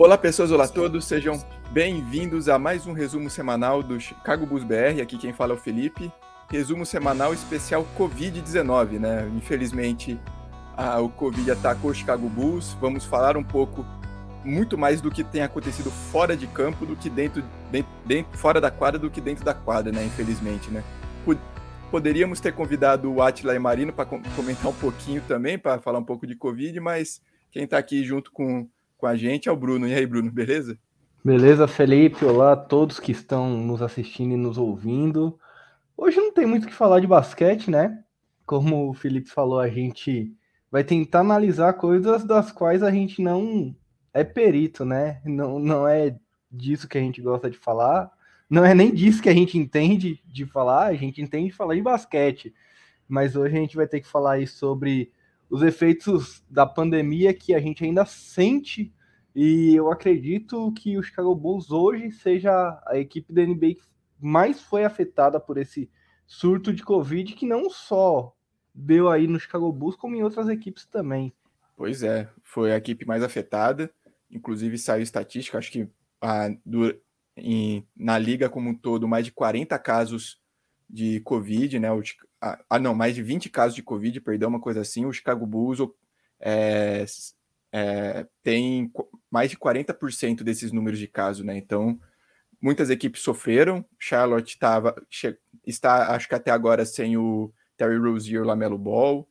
Olá pessoas, olá a todos, sejam bem-vindos a mais um resumo semanal do Chicago Bulls BR. Aqui quem fala é o Felipe. Resumo semanal especial Covid-19, né? Infelizmente a, o Covid atacou o Chicago Bulls. Vamos falar um pouco muito mais do que tem acontecido fora de campo do que dentro, dentro, dentro fora da quadra do que dentro da quadra, né? Infelizmente, né? Poderíamos ter convidado o Atila e Marino para comentar um pouquinho também, para falar um pouco de Covid, mas quem está aqui junto com com a gente é o Bruno. E aí, Bruno, beleza? Beleza, Felipe. Olá a todos que estão nos assistindo e nos ouvindo. Hoje não tem muito o que falar de basquete, né? Como o Felipe falou, a gente vai tentar analisar coisas das quais a gente não é perito, né? Não, não é disso que a gente gosta de falar. Não é nem disso que a gente entende de falar, a gente entende de falar de basquete. Mas hoje a gente vai ter que falar aí sobre os efeitos da pandemia que a gente ainda sente. E eu acredito que o Chicago Bulls hoje seja a equipe da NBA que mais foi afetada por esse surto de Covid, que não só deu aí no Chicago Bulls, como em outras equipes também. Pois é, foi a equipe mais afetada. Inclusive saiu estatística, acho que a, do, em, na liga como um todo, mais de 40 casos de Covid, né? O, ah, não, mais de 20 casos de Covid, perdão, uma coisa assim. O Chicago Bulls é, é, tem mais de 40% desses números de casos, né? Então, muitas equipes sofreram. Charlotte tava, está, acho que até agora, sem o Terry Rozier Lamelo Ball.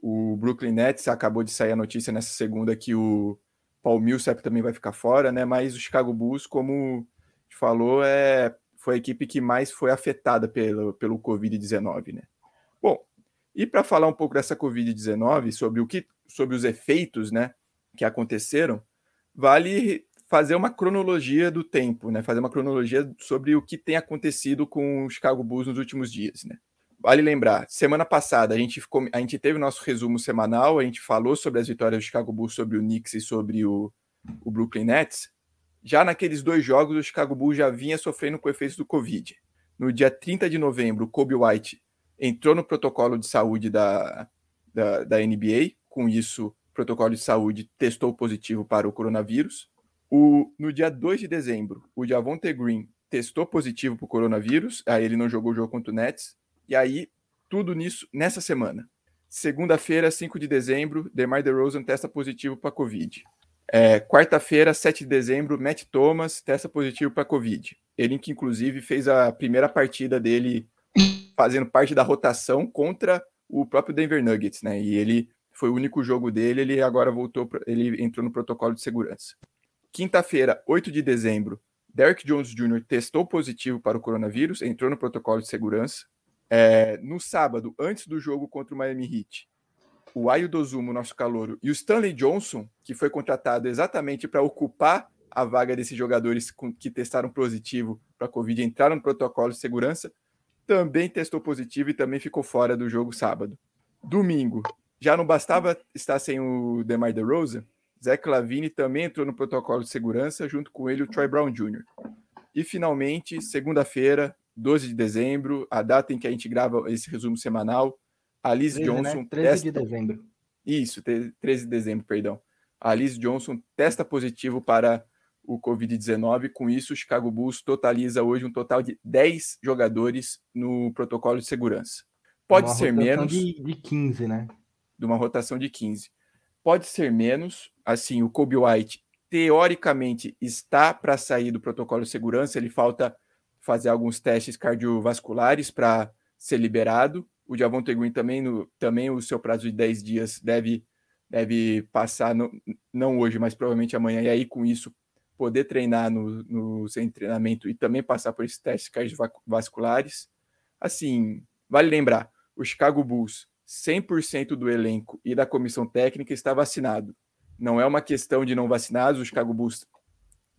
O Brooklyn Nets acabou de sair a notícia nessa segunda que o Paul Millsap também vai ficar fora, né? Mas o Chicago Bulls, como falou, é foi a equipe que mais foi afetada pelo, pelo Covid-19, né? Bom, e para falar um pouco dessa Covid-19, sobre o que, sobre os efeitos, né, que aconteceram, vale fazer uma cronologia do tempo, né? Fazer uma cronologia sobre o que tem acontecido com o Chicago Bulls nos últimos dias, né? Vale lembrar, semana passada a gente, ficou, a gente teve o nosso resumo semanal, a gente falou sobre as vitórias do Chicago Bulls sobre o Knicks e sobre o, o Brooklyn Nets. Já naqueles dois jogos, o Chicago Bulls já vinha sofrendo com efeitos do Covid. No dia 30 de novembro, Kobe White entrou no protocolo de saúde da, da, da NBA, com isso, o protocolo de saúde testou positivo para o coronavírus. O, no dia 2 de dezembro, o Javonte Green testou positivo para o coronavírus, aí ele não jogou o jogo contra o Nets, e aí tudo nisso nessa semana. Segunda-feira, 5 de dezembro, DeMar DeRozan testa positivo para Covid. É, Quarta-feira, 7 de dezembro, Matt Thomas testa positivo para Covid. Ele que, inclusive, fez a primeira partida dele fazendo parte da rotação contra o próprio Denver Nuggets, né? E ele foi o único jogo dele, ele agora voltou, ele entrou no protocolo de segurança. Quinta-feira, 8 de dezembro, Derek Jones Jr. testou positivo para o coronavírus, entrou no protocolo de segurança. É, no sábado, antes do jogo contra o Miami Heat, o Ayo Dozumo, nosso calouro, e o Stanley Johnson, que foi contratado exatamente para ocupar a vaga desses jogadores que testaram positivo para a Covid, entraram no protocolo de segurança, também testou positivo e também ficou fora do jogo sábado. Domingo, já não bastava estar sem o DeMar DeRozan, Zach Lavine também entrou no protocolo de segurança, junto com ele o Troy Brown Jr. E finalmente, segunda-feira, 12 de dezembro, a data em que a gente grava esse resumo semanal, a Liz 13, Johnson. Né? 13 testa... de dezembro. Isso, 13 de dezembro, perdão. A Liz Johnson testa positivo para o Covid-19. Com isso, o Chicago Bulls totaliza hoje um total de 10 jogadores no protocolo de segurança. Pode ser menos. De, de 15, né? De uma rotação de 15. Pode ser menos. Assim, o Kobe White, teoricamente, está para sair do protocolo de segurança. Ele falta fazer alguns testes cardiovasculares para ser liberado. O Javonte Green também, no, também o seu prazo de 10 dias deve, deve passar, no, não hoje, mas provavelmente amanhã, e aí com isso poder treinar no, no seu treinamento e também passar por esses testes cardiovasculares. Assim, vale lembrar, o Chicago Bulls, 100% do elenco e da comissão técnica está vacinado. Não é uma questão de não vacinados, o Chicago Bulls,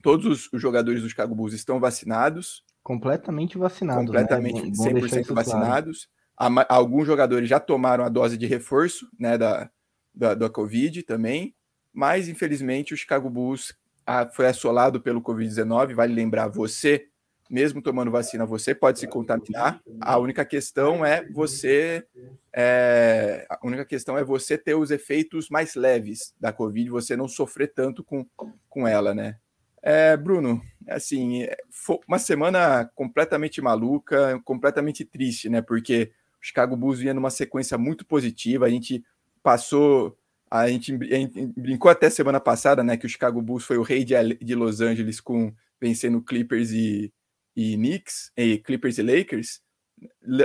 todos os jogadores do Chicago Bulls estão vacinados. Completamente vacinados. Né? Completamente, né? 100% vacinados. Claro alguns jogadores já tomaram a dose de reforço né, da, da, da Covid também, mas infelizmente o Chicago Bulls foi assolado pelo Covid-19. Vale lembrar, você, mesmo tomando vacina, você pode se contaminar. A única questão é você. É, a única questão é você ter os efeitos mais leves da Covid, você não sofrer tanto com, com ela, né? É, Bruno, assim, foi uma semana completamente maluca, completamente triste, né? Porque o Chicago Bulls vinha numa sequência muito positiva, a gente passou, a gente, a brincou até semana passada, né? Que o Chicago Bulls foi o rei de, Los Angeles com vencendo Clippers e, e Knicks, e Clippers e Lakers.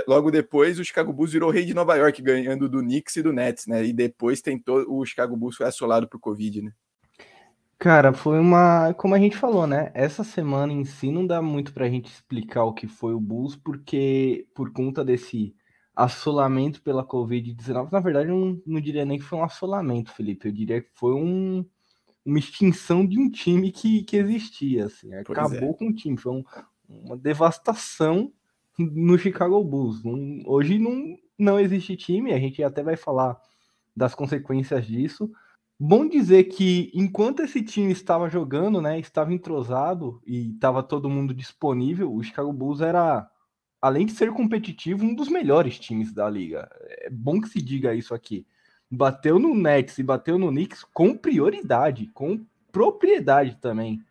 Logo depois, o Chicago Bulls virou rei de Nova York, ganhando do Knicks e do Nets, né? E depois tentou, o Chicago Bulls foi assolado por Covid, né? Cara, foi uma. Como a gente falou, né? Essa semana em si não dá muito pra gente explicar o que foi o Bulls, porque por conta desse assolamento pela Covid-19, na verdade, eu não, não, diria nem que foi um assolamento, Felipe. Eu diria que foi um, uma extinção de um time que, que existia. Assim. Acabou é. com o time. Foi um, uma devastação no Chicago Bulls. hoje não, não existe time, a gente até vai falar das consequências disso Bom dizer que enquanto esse time estava jogando, né, estava entrosado e estava todo mundo disponível, o Chicago Bulls era, além de ser competitivo, um dos melhores times da liga. É bom que se diga isso aqui. Bateu no Nets e bateu no Knicks com prioridade, com propriedade também.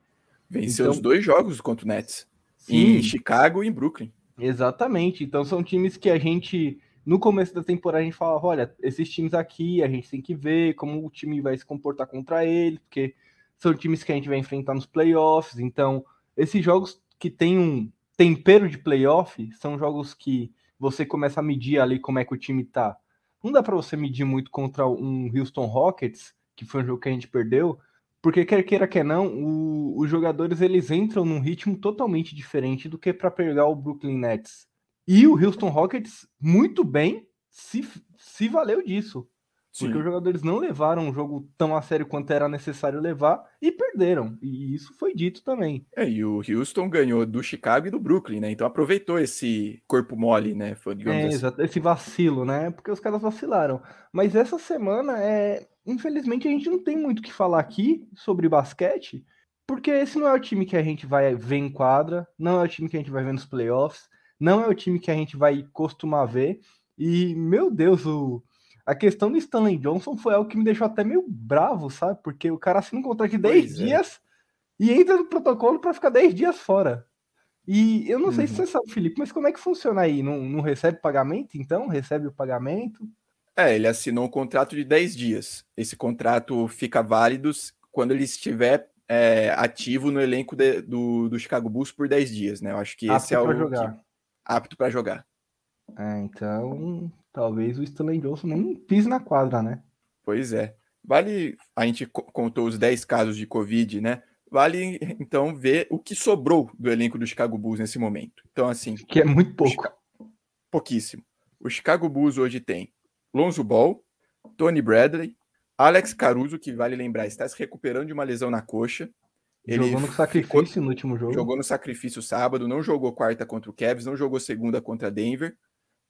Venceu então, os dois jogos contra o Nets. Sim, em Chicago e em Brooklyn. Exatamente. Então são times que a gente no começo da temporada a gente falava, olha, esses times aqui a gente tem que ver como o time vai se comportar contra eles, porque são times que a gente vai enfrentar nos playoffs, então esses jogos que tem um tempero de playoff são jogos que você começa a medir ali como é que o time tá. Não dá para você medir muito contra um Houston Rockets, que foi um jogo que a gente perdeu, porque quer queira quer não, o, os jogadores eles entram num ritmo totalmente diferente do que para pegar o Brooklyn Nets. E o Houston Rockets, muito bem, se, se valeu disso. Sim. Porque os jogadores não levaram o jogo tão a sério quanto era necessário levar e perderam. E isso foi dito também. É, e o Houston ganhou do Chicago e do Brooklyn, né? Então aproveitou esse corpo mole, né? Foi, é, assim. exato, esse vacilo, né? Porque os caras vacilaram. Mas essa semana, é... infelizmente, a gente não tem muito o que falar aqui sobre basquete, porque esse não é o time que a gente vai ver em quadra, não é o time que a gente vai ver nos playoffs não é o time que a gente vai costumar ver. E, meu Deus, o, a questão do Stanley Johnson foi algo que me deixou até meio bravo, sabe? Porque o cara assina um contrato de 10 pois é. dias é. e entra no protocolo para ficar 10 dias fora. E eu não uhum. sei se uhum. você sabe, Felipe, mas como é que funciona aí? Não, não recebe pagamento, então? Recebe o pagamento? É, ele assinou um contrato de 10 dias. Esse contrato fica válido quando ele estiver é, ativo no elenco de, do, do Chicago Bulls por 10 dias, né? Eu acho que esse é o. Jogar. Que apto para jogar. É, então, talvez o Stanley Johnson nem pise na quadra, né? Pois é. Vale, a gente contou os 10 casos de Covid, né? Vale então ver o que sobrou do elenco do Chicago Bulls nesse momento. Então, assim. Que é muito pouco. Pouquíssimo. O Chicago Bulls hoje tem Lonzo Ball, Tony Bradley, Alex Caruso, que vale lembrar, está se recuperando de uma lesão na coxa. Ele jogou no sacrifício ficou, no último jogo. Jogou no sacrifício sábado, não jogou quarta contra o Cavs, não jogou segunda contra Denver.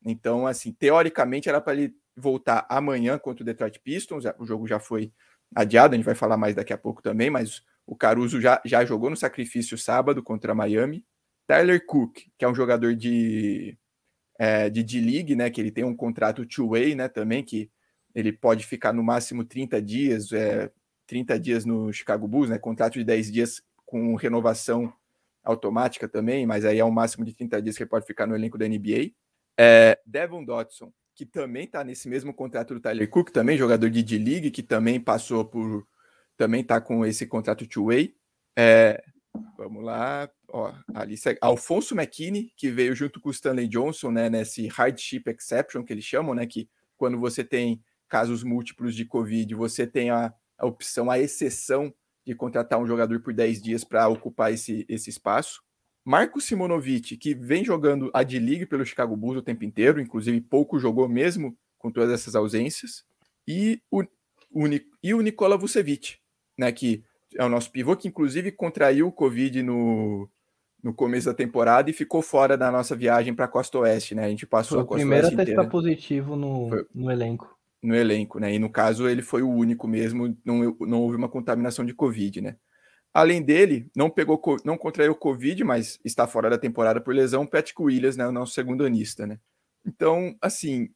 Então, assim, teoricamente era para ele voltar amanhã contra o Detroit Pistons. O jogo já foi adiado, a gente vai falar mais daqui a pouco também, mas o Caruso já, já jogou no sacrifício sábado contra Miami. Tyler Cook, que é um jogador de é, de D-League, né, que ele tem um contrato two-way, né, também, que ele pode ficar no máximo 30 dias, é, 30 dias no Chicago Bulls, né? Contrato de 10 dias com renovação automática também, mas aí é o máximo de 30 dias que ele pode ficar no elenco da NBA. É, Devon Dotson, que também está nesse mesmo contrato do Tyler Cook, também jogador de D-League, que também passou por. também está com esse contrato two-way. É, vamos lá, ó, ali segue. Alfonso McKinney, que veio junto com o Stanley Johnson, né, nesse hardship exception que eles chamam, né, que quando você tem casos múltiplos de Covid, você tem a, a opção, a exceção de contratar um jogador por 10 dias para ocupar esse, esse espaço. Marco Simonovic, que vem jogando a D-League pelo Chicago Bulls o tempo inteiro, inclusive pouco jogou mesmo com todas essas ausências. E o, o, e o Nikola Vucevic, né, que é o nosso pivô, que inclusive contraiu o Covid no, no começo da temporada e ficou fora da nossa viagem para a Costa Oeste, né? A gente passou Foi a Costa Oeste. O primeiro a testar positivo no, no elenco no elenco, né? E no caso ele foi o único mesmo, não, não houve uma contaminação de Covid, né? Além dele, não pegou, não contraiu Covid, mas está fora da temporada por lesão, Patrick Williams, né? O nosso segundo anista, né? Então, assim,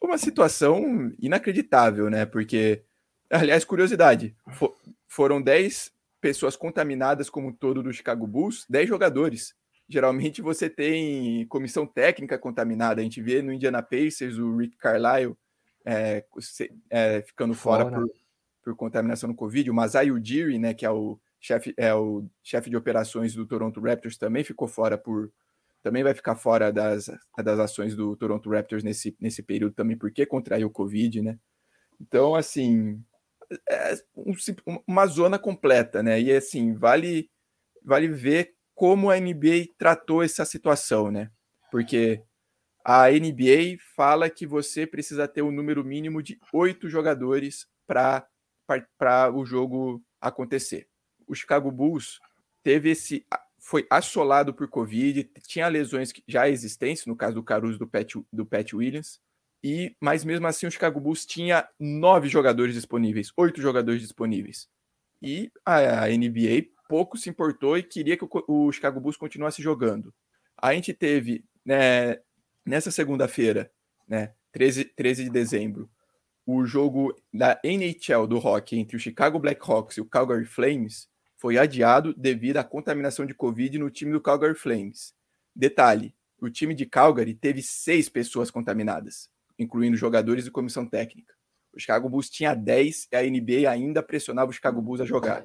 uma situação inacreditável, né? Porque, aliás, curiosidade, for, foram 10 pessoas contaminadas como um todo do Chicago Bulls, 10 jogadores. Geralmente você tem comissão técnica contaminada. A gente vê no Indiana Pacers o Rick Carlisle é, é, ficando fora, fora por, por, contaminação no Covid. O Masai Ujiri, né, que é o chefe é o chefe de operações do Toronto Raptors, também ficou fora por também vai ficar fora das, das ações do Toronto Raptors nesse, nesse período também, porque contraiu o Covid, né? Então, assim, é um, uma zona completa, né? E assim, vale, vale ver como a NBA tratou essa situação, né? Porque a NBA fala que você precisa ter um número mínimo de oito jogadores para o jogo acontecer. O Chicago Bulls teve esse foi assolado por Covid, tinha lesões já existentes, no caso do Caruso do Pat, do Pat Williams, e mas mesmo assim o Chicago Bulls tinha nove jogadores disponíveis, oito jogadores disponíveis. E a, a NBA pouco se importou e queria que o, o, Chicago Bulls continuasse jogando. A gente teve né, nessa segunda-feira, né, 13, 13 de dezembro, o jogo da NHL do hockey entre o Chicago Blackhawks e o Calgary Flames, foi adiado devido à contaminação de Covid no time do Calgary Flames. Detalhe: o time de Calgary teve seis pessoas contaminadas, incluindo jogadores e comissão técnica. O Chicago Bulls tinha 10 e a NBA ainda pressionava o Chicago Bulls a jogar.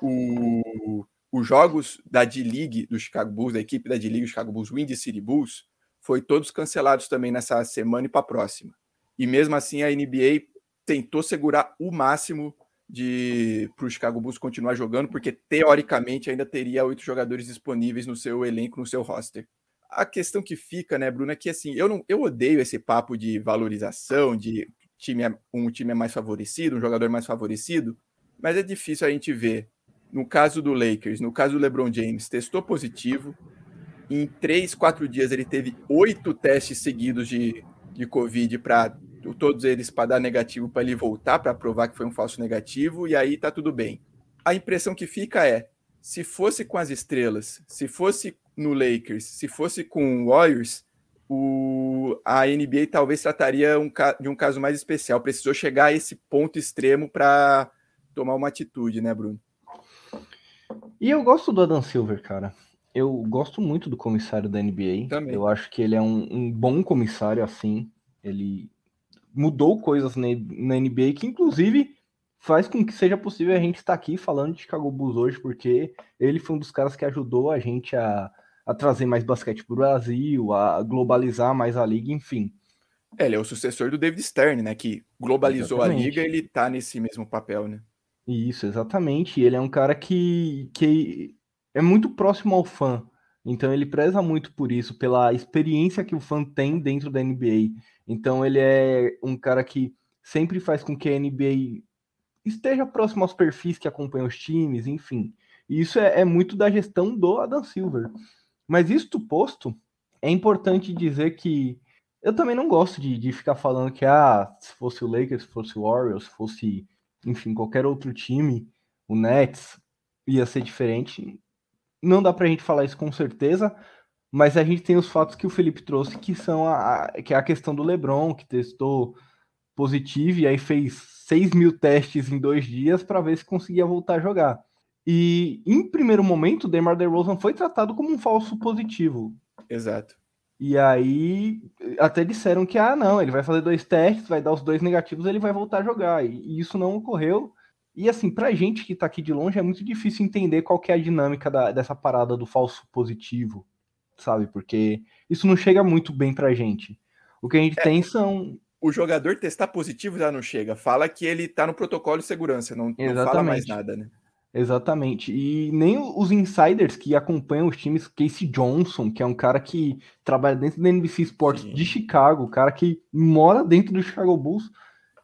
O, os jogos da D-League do Chicago Bulls, da equipe da D-League, Chicago Bulls Windy City Bulls, foi todos cancelados também nessa semana e para a próxima. E mesmo assim a NBA tentou segurar o máximo de para o Chicago Bulls continuar jogando, porque teoricamente ainda teria oito jogadores disponíveis no seu elenco, no seu roster. A questão que fica, né, Bruno, é que assim, eu não eu odeio esse papo de valorização, de time é, um time é mais favorecido, um jogador mais favorecido, mas é difícil a gente ver. No caso do Lakers, no caso do LeBron James, testou positivo. Em três, quatro dias ele teve oito testes seguidos de, de Covid para todos eles para dar negativo para ele voltar para provar que foi um falso negativo e aí tá tudo bem. A impressão que fica é, se fosse com as estrelas, se fosse no Lakers, se fosse com o Warriors, o, a NBA talvez trataria um, de um caso mais especial. Precisou chegar a esse ponto extremo para tomar uma atitude, né, Bruno? E eu gosto do Adam Silver, cara. Eu gosto muito do comissário da NBA. Também. Eu acho que ele é um, um bom comissário assim. Ele mudou coisas na, na NBA que, inclusive, faz com que seja possível a gente estar aqui falando de Chicago Bulls hoje, porque ele foi um dos caras que ajudou a gente a, a trazer mais basquete para o Brasil, a globalizar mais a liga, enfim. É, ele é o sucessor do David Stern, né? Que globalizou exatamente. a liga, ele tá nesse mesmo papel, né? Isso, exatamente. Ele é um cara que, que é muito próximo ao fã. Então ele preza muito por isso, pela experiência que o fã tem dentro da NBA. Então ele é um cara que sempre faz com que a NBA esteja próximo aos perfis que acompanham os times, enfim. E isso é, é muito da gestão do Adam Silver. Mas isto posto, é importante dizer que eu também não gosto de, de ficar falando que ah, se fosse o Lakers, se fosse o Warriors, se fosse, enfim, qualquer outro time, o Nets, ia ser diferente. Não dá pra gente falar isso com certeza, mas a gente tem os fatos que o Felipe trouxe, que são a, a que é a questão do LeBron, que testou positivo e aí fez 6 mil testes em dois dias para ver se conseguia voltar a jogar. E em primeiro momento, o DeMar DeRozan foi tratado como um falso positivo. Exato. E aí até disseram que ah, não, ele vai fazer dois testes, vai dar os dois negativos, ele vai voltar a jogar. E isso não ocorreu. E assim, pra gente que tá aqui de longe é muito difícil entender qual que é a dinâmica da, dessa parada do falso positivo sabe? Porque isso não chega muito bem pra gente. O que a gente é, tem são. O jogador testar positivo já não chega. Fala que ele tá no protocolo de segurança, não, não fala mais nada, né? Exatamente. E nem os insiders que acompanham os times, Casey Johnson, que é um cara que trabalha dentro da NBC Sports Sim. de Chicago, o cara que mora dentro do Chicago Bulls,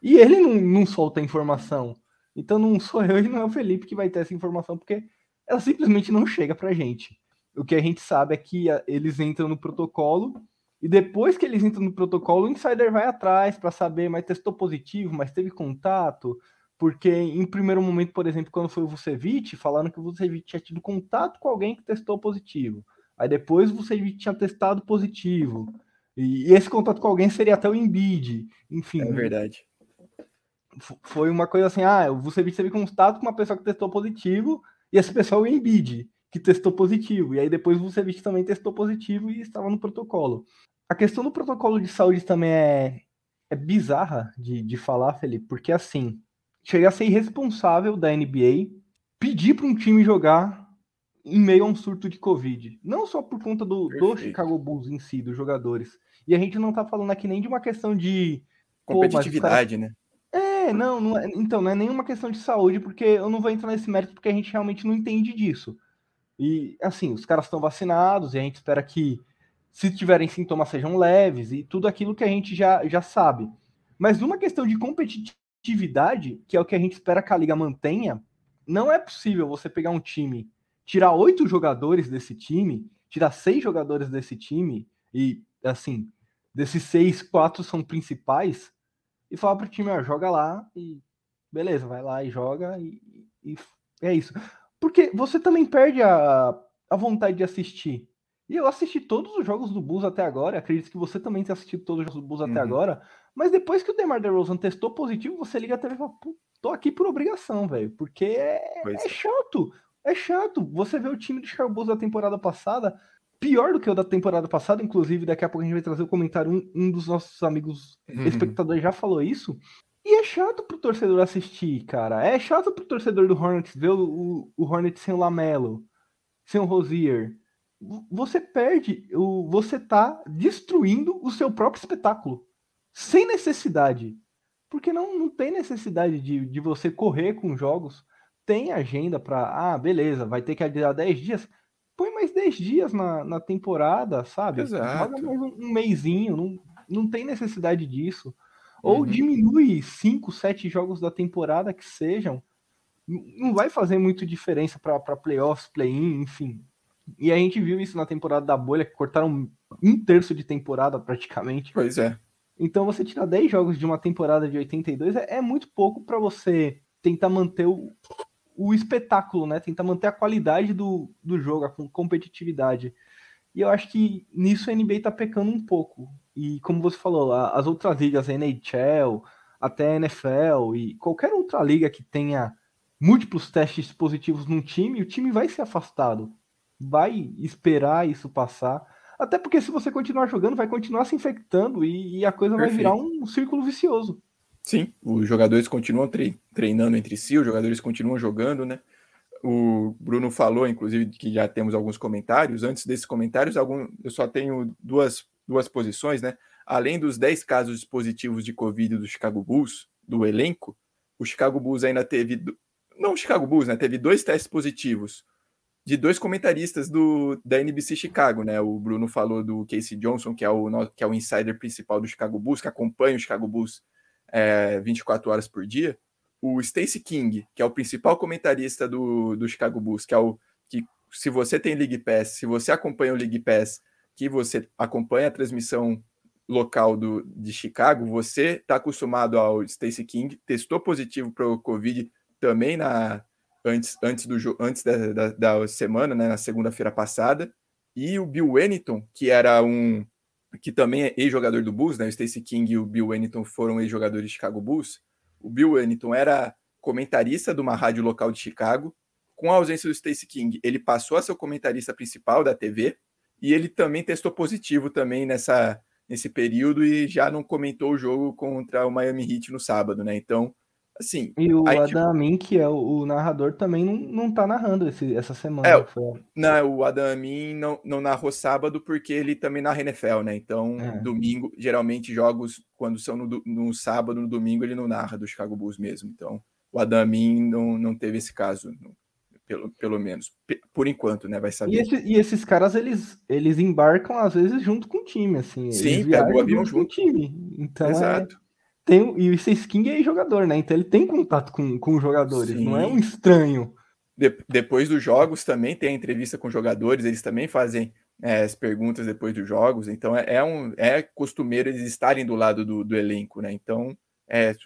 e ele não, não solta informação. Então não sou eu e não é o Felipe que vai ter essa informação, porque ela simplesmente não chega pra gente o que a gente sabe é que eles entram no protocolo e depois que eles entram no protocolo, o insider vai atrás para saber, mas testou positivo, mas teve contato, porque em primeiro momento, por exemplo, quando foi o Vucevic, falaram que o Vucevic tinha tido contato com alguém que testou positivo. Aí depois o Vucevic tinha testado positivo. E esse contato com alguém seria até o Embiid, enfim. É verdade. Foi uma coisa assim, ah, o Vucevic teve contato com uma pessoa que testou positivo, e essa pessoa é o Embiid, que testou positivo, e aí depois o Vucevic também testou positivo e estava no protocolo. A questão do protocolo de saúde também é, é bizarra de, de falar, Felipe, porque assim, chega a ser irresponsável da NBA pedir para um time jogar em meio a um surto de Covid. Não só por conta do, do Chicago Bulls em si, dos jogadores. E a gente não tá falando aqui nem de uma questão de. Competitividade, cara... né? É, não, não é, então, não é nenhuma questão de saúde, porque eu não vou entrar nesse mérito porque a gente realmente não entende disso. E, assim, os caras estão vacinados e a gente espera que, se tiverem sintomas, sejam leves e tudo aquilo que a gente já, já sabe. Mas numa questão de competitividade, que é o que a gente espera que a liga mantenha, não é possível você pegar um time tirar oito jogadores desse time, tirar seis jogadores desse time, e assim, desses seis, quatro são principais, e falar pro time, ó, joga lá e beleza, vai lá e joga e, e é isso. Porque você também perde a, a vontade de assistir. E eu assisti todos os jogos do Bulls até agora, acredito que você também tenha assistido todos os jogos do Bulls uhum. até agora, mas depois que o DeMar DeRozan testou positivo, você liga a TV e fala, tô aqui por obrigação, velho, porque é, é, é chato. É chato. Você vê o time do Chicago Bulls da temporada passada, pior do que o da temporada passada, inclusive, daqui a pouco a gente vai trazer o comentário, um, um dos nossos amigos uhum. espectadores já falou isso. E é chato pro torcedor assistir, cara. É chato pro torcedor do Hornets ver o, o, o Hornets sem o Lamelo, sem o Rosier. Você perde, o, você tá destruindo o seu próprio espetáculo. Sem necessidade. Porque não, não tem necessidade de, de você correr com jogos tem agenda para, ah, beleza, vai ter que adiar 10 dias, põe mais 10 dias na, na temporada, sabe? Exato. Joga mais um, um mêsinho, não, não tem necessidade disso. Ou uhum. diminui 5, 7 jogos da temporada que sejam, não vai fazer muito diferença para playoffs, play-in, enfim. E a gente viu isso na temporada da bolha, que cortaram um terço de temporada praticamente. Pois é. Então você tirar 10 jogos de uma temporada de 82 é, é muito pouco para você tentar manter o, o espetáculo, né? Tentar manter a qualidade do, do jogo, a competitividade. E eu acho que nisso a NBA tá pecando um pouco. E como você falou, as outras ligas, a NHL, até a NFL e qualquer outra liga que tenha múltiplos testes positivos num time, o time vai ser afastado. Vai esperar isso passar. Até porque se você continuar jogando, vai continuar se infectando e, e a coisa Perfeito. vai virar um círculo vicioso. Sim, os jogadores continuam treinando entre si, os jogadores continuam jogando, né? O Bruno falou, inclusive, que já temos alguns comentários. Antes desses comentários, algum, eu só tenho duas, duas posições, né? Além dos 10 casos positivos de Covid do Chicago Bulls, do elenco, o Chicago Bulls ainda teve. Não o Chicago Bulls, né? Teve dois testes positivos de dois comentaristas do, da NBC Chicago, né? O Bruno falou do Casey Johnson, que é o, que é o insider principal do Chicago Bulls, que acompanha o Chicago Bulls é, 24 horas por dia, o Stacey King, que é o principal comentarista do, do Chicago Bulls, que é o que, se você tem League Pass, se você acompanha o League Pass, que você acompanha a transmissão local do, de Chicago, você está acostumado ao Stacey King, testou positivo para o Covid também na antes, antes, do, antes da, da, da semana, né, na segunda-feira passada, e o Bill Wennington, que era um que também é ex-jogador do Bulls, né? O Stacey King e o Bill Wennington foram ex-jogadores de Chicago Bulls. O Bill Wennington era comentarista de uma rádio local de Chicago. Com a ausência do Stacey King, ele passou a ser o comentarista principal da TV e ele também testou positivo também nessa nesse período e já não comentou o jogo contra o Miami Heat no sábado, né? Então, Assim, e o aí, Adam Amin, que é o, narrador, também não, não tá narrando esse, essa semana. É, foi... não, o Adam Amin não, não narrou sábado porque ele também narra NFL, né? Então, é. domingo, geralmente jogos, quando são no, no sábado, no domingo, ele não narra do Chicago Bulls mesmo. Então, o Adam Amin não, não teve esse caso, pelo, pelo menos. Por enquanto, né? Vai saber. E, esse, e, esses caras, eles, eles embarcam, às vezes, junto com o time, assim. Sim, pega o avião junto. Com o time. Então, é Exato. É tem, e o King é jogador, né? Então ele tem contato com, com os jogadores, Sim. não é um estranho. De, depois dos jogos também tem a entrevista com jogadores, eles também fazem é, as perguntas depois dos jogos, então é, é, um, é costumeiro eles estarem do lado do, do elenco, né? Então, é,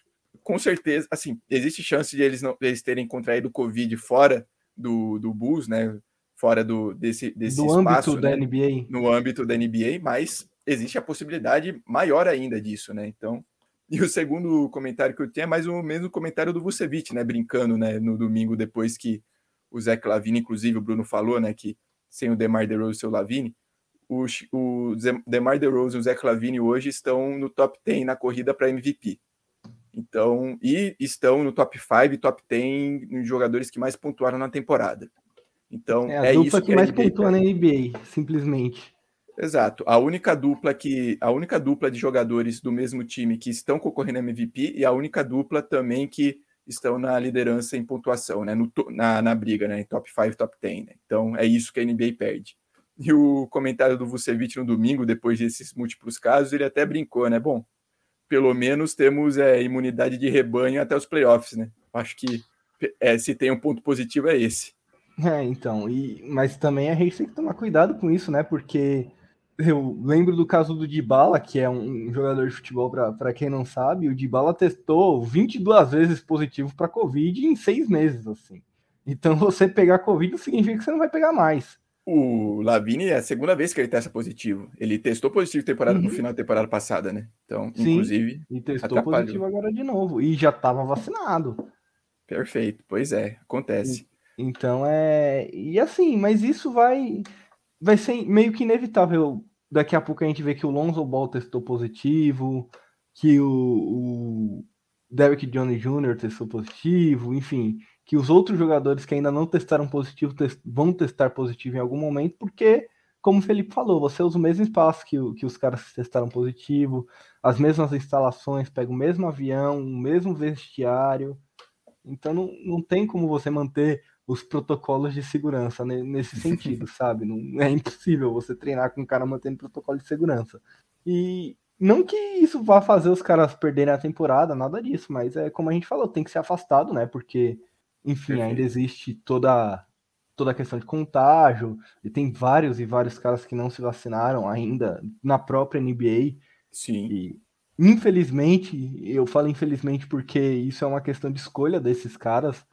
com certeza, assim, existe chance de eles, não, eles terem contraído Covid fora do, do Bulls, né? Fora do, desse, desse do espaço, âmbito né? da NBA. No âmbito da NBA, mas existe a possibilidade maior ainda disso, né? Então, E o segundo comentário que eu tenho é mais o mesmo comentário do Vucevic, né? Brincando, né? No domingo, depois que o Zé Clavini, inclusive, o Bruno falou, né? Que sem o DeMar DeRozan e o seu Lavine, o, o DeMar DeRozan e o Zé Clavini hoje estão no top 10 na corrida para MVP. Então, e estão no top 5 e top 10 nos jogadores que mais pontuaram na temporada. Então, é, a é dupla isso que, que mais pontua na NBA, simplesmente. Exato. A única dupla que a única dupla de jogadores do mesmo time que estão concorrendo a MVP e a única dupla também que estão na liderança em pontuação, né? No, na, na briga, né? Em top 5, top 10. Né? Então é isso que a NBA perde. E o comentário do Vucevic no domingo, depois desses múltiplos casos, ele até brincou, né? Bom, pelo menos temos é, imunidade de rebanho até os playoffs, né? Acho que é, se tem um ponto positivo é esse. É, então, e, mas também a gente tem que tomar cuidado com isso, né? Porque eu lembro do caso do Dybala, que é um jogador de futebol, para quem não sabe, o Dybala testou 22 vezes positivo para Covid em seis meses, assim. Então, você pegar Covid significa que você não vai pegar mais. O Lavini é a segunda vez que ele testa positivo. Ele testou positivo temporada, uhum. no final da temporada passada, né? Então, Sim, inclusive. E testou atrapalhou. positivo agora de novo. E já estava vacinado. Perfeito. Pois é, acontece. Então é. E assim, mas isso vai. Vai ser meio que inevitável. Daqui a pouco a gente vê que o Lonzo Ball testou positivo, que o, o Derrick Jones Jr. testou positivo, enfim que os outros jogadores que ainda não testaram positivo test vão testar positivo em algum momento, porque, como o Felipe falou, você usa o mesmo espaço que, que os caras testaram positivo, as mesmas instalações, pega o mesmo avião, o mesmo vestiário. Então não, não tem como você manter os protocolos de segurança nesse sentido, sabe? Não, é impossível você treinar com um cara mantendo protocolo de segurança. E não que isso vá fazer os caras perderem a temporada, nada disso, mas é como a gente falou, tem que ser afastado, né? Porque enfim, Perfeito. ainda existe toda toda a questão de contágio, e tem vários e vários caras que não se vacinaram ainda na própria NBA. Sim. E, infelizmente, eu falo infelizmente porque isso é uma questão de escolha desses caras,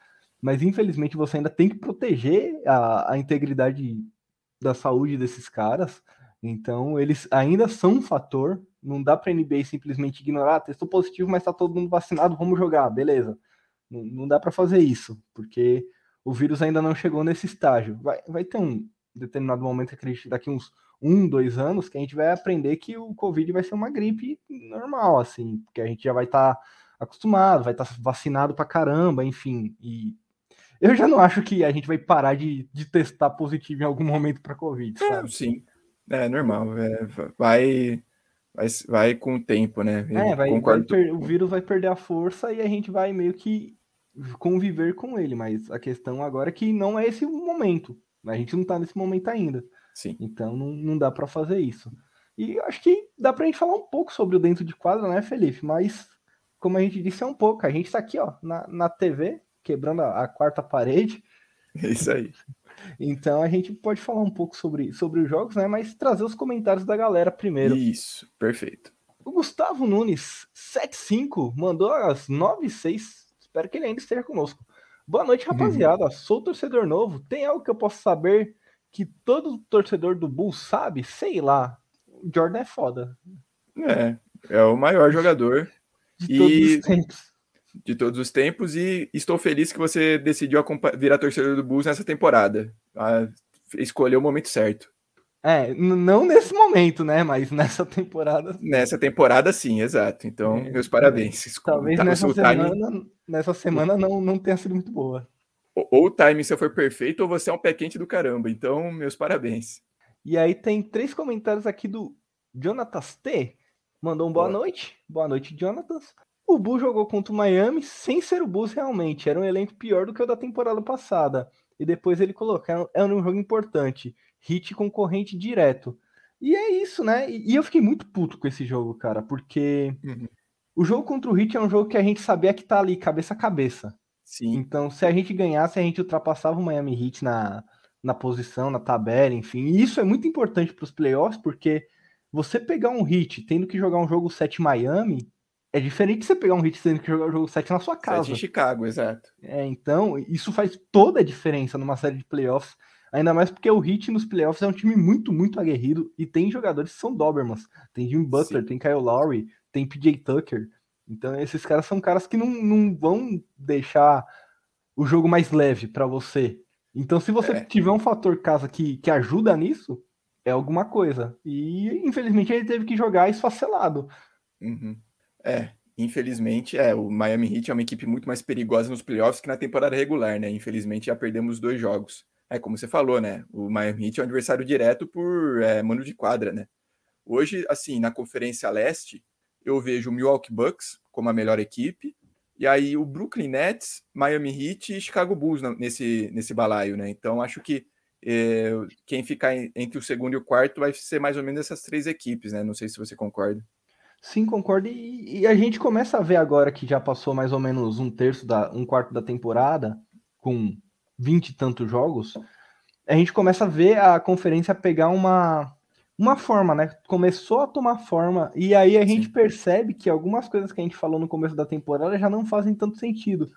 mas infelizmente você ainda tem que proteger a, a integridade da saúde desses caras. Então, eles ainda são um fator. Não dá para a NBA simplesmente ignorar, ah, testou positivo, mas está todo mundo vacinado, vamos jogar, beleza. Não, não dá para fazer isso, porque o vírus ainda não chegou nesse estágio. Vai, vai ter um determinado momento, acredito, daqui uns um, dois anos, que a gente vai aprender que o Covid vai ser uma gripe normal, assim, porque a gente já vai estar tá acostumado, vai estar tá vacinado para caramba, enfim. E eu já não acho que a gente vai parar de, de testar positivo em algum momento para Covid, é, sabe? É, sim, é normal. É, vai vai, vai com o tempo, né? é, vai, vai per, o vírus vai perder a força e a gente vai meio que conviver com ele, mas a questão agora é que não é esse o momento. A gente não tá nesse momento ainda. Sim. Então não, não dá para fazer isso. E acho que dá pra gente falar um pouco sobre o dentro de quadra, né, Felipe? Mas, como a gente disse, é um pouco. A gente tá aqui, ó, na, na TV, quebrando a, a quarta parede. É isso aí. Então a gente pode falar um pouco sobre, sobre os jogos, né? Mas trazer os comentários da galera primeiro. Isso, perfeito. O Gustavo Nunes, 75, mandou às 9h06 Espero que ele ainda esteja conosco. Boa noite, uhum. rapaziada. Uhum. Sou torcedor novo. Tem algo que eu posso saber que todo torcedor do Bulls sabe? Sei lá. O Jordan é foda. É, é o maior jogador. De todos e... os tempos. De todos os tempos. E estou feliz que você decidiu virar torcedor do Bulls nessa temporada. Ah, escolheu o momento certo. É, não nesse momento, né? Mas nessa temporada. Nessa temporada, sim, exato. Então, é, meus parabéns. Talvez tá, nessa, semana, time... nessa semana não, não tenha sido muito boa. Ou, ou o timing se for perfeito, ou você é um pé quente do caramba. Então, meus parabéns. E aí tem três comentários aqui do Jonatas T. Mandou um boa, boa. noite. Boa noite, Jonatas. O Bulls jogou contra o Miami sem ser o Bulls realmente. Era um elenco pior do que o da temporada passada. E depois ele colocou, era um jogo importante hit concorrente direto. E é isso, né? E, eu fiquei muito puto com esse jogo, cara, porque uhum. o jogo contra o Hit é um jogo que a gente sabia que tá ali cabeça a cabeça. Sim. Então, se a gente ganhasse, a gente ultrapassava o Miami Heat na, na posição, na tabela, enfim. E isso é muito importante para os playoffs, porque você pegar um hit tendo que jogar um jogo 7 Miami é diferente você pegar um hit tendo que jogar um jogo 7 na sua casa. 7 em Chicago, exato. É, então, isso faz toda a diferença numa série de playoffs. Ainda mais porque o Heat nos playoffs é um time muito, muito aguerrido e tem jogadores que são Dobermans. Tem Jim Butler, Sim. tem Kyle Lowry, tem PJ Tucker. Então, esses caras são caras que não, não vão deixar o jogo mais leve para você. Então, se você é. tiver um fator casa que, que ajuda nisso, é alguma coisa. E, infelizmente, ele teve que jogar esfacelado. Uhum. É, infelizmente, é, o Miami Heat é uma equipe muito mais perigosa nos playoffs que na temporada regular, né? Infelizmente, já perdemos dois jogos. É como você falou, né? O Miami Heat é um adversário direto por é, mano de quadra, né? Hoje, assim, na Conferência Leste, eu vejo o Milwaukee Bucks como a melhor equipe, e aí o Brooklyn Nets, Miami Heat e Chicago Bulls nesse, nesse balaio, né? Então acho que é, quem ficar entre o segundo e o quarto vai ser mais ou menos essas três equipes, né? Não sei se você concorda. Sim, concordo. E, e, a gente começa a ver agora que já passou mais ou menos um terço da um quarto da temporada, com vinte e tantos jogos, a gente começa a ver a conferência pegar uma uma forma, né? Começou a tomar forma, e aí a gente Sim. percebe que algumas coisas que a gente falou no começo da temporada já não fazem tanto sentido.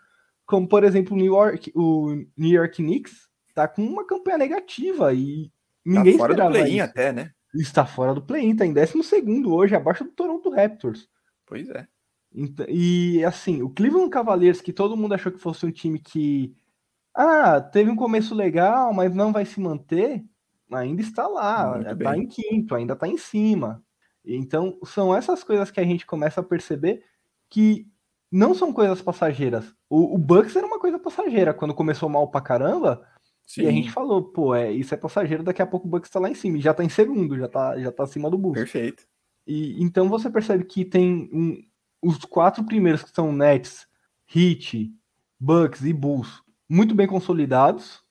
Como, por exemplo, o New York, o New York Knicks tá com uma campanha negativa e ninguém tá fora esperava do play-in até, né? Está fora do play-in, tá em 12 segundo hoje, abaixo do Toronto Raptors. Pois é. E assim, o Cleveland Cavaliers, que todo mundo achou que fosse um time que ah, teve um começo legal, mas não vai se manter, ainda está lá, está em quinto, ainda está em cima. Então, são essas coisas que a gente começa a perceber que não são coisas passageiras. O, o Bucks era uma coisa passageira quando começou mal pra caramba. Sim. E a gente falou, pô, é, isso é passageiro, daqui a pouco o Bucks tá lá em cima. Já tá em segundo, já tá, já tá acima do Bulls. Perfeito. E então você percebe que tem um, os quatro primeiros que são Nets, Heat, Bucks e Bulls muito bem consolidados.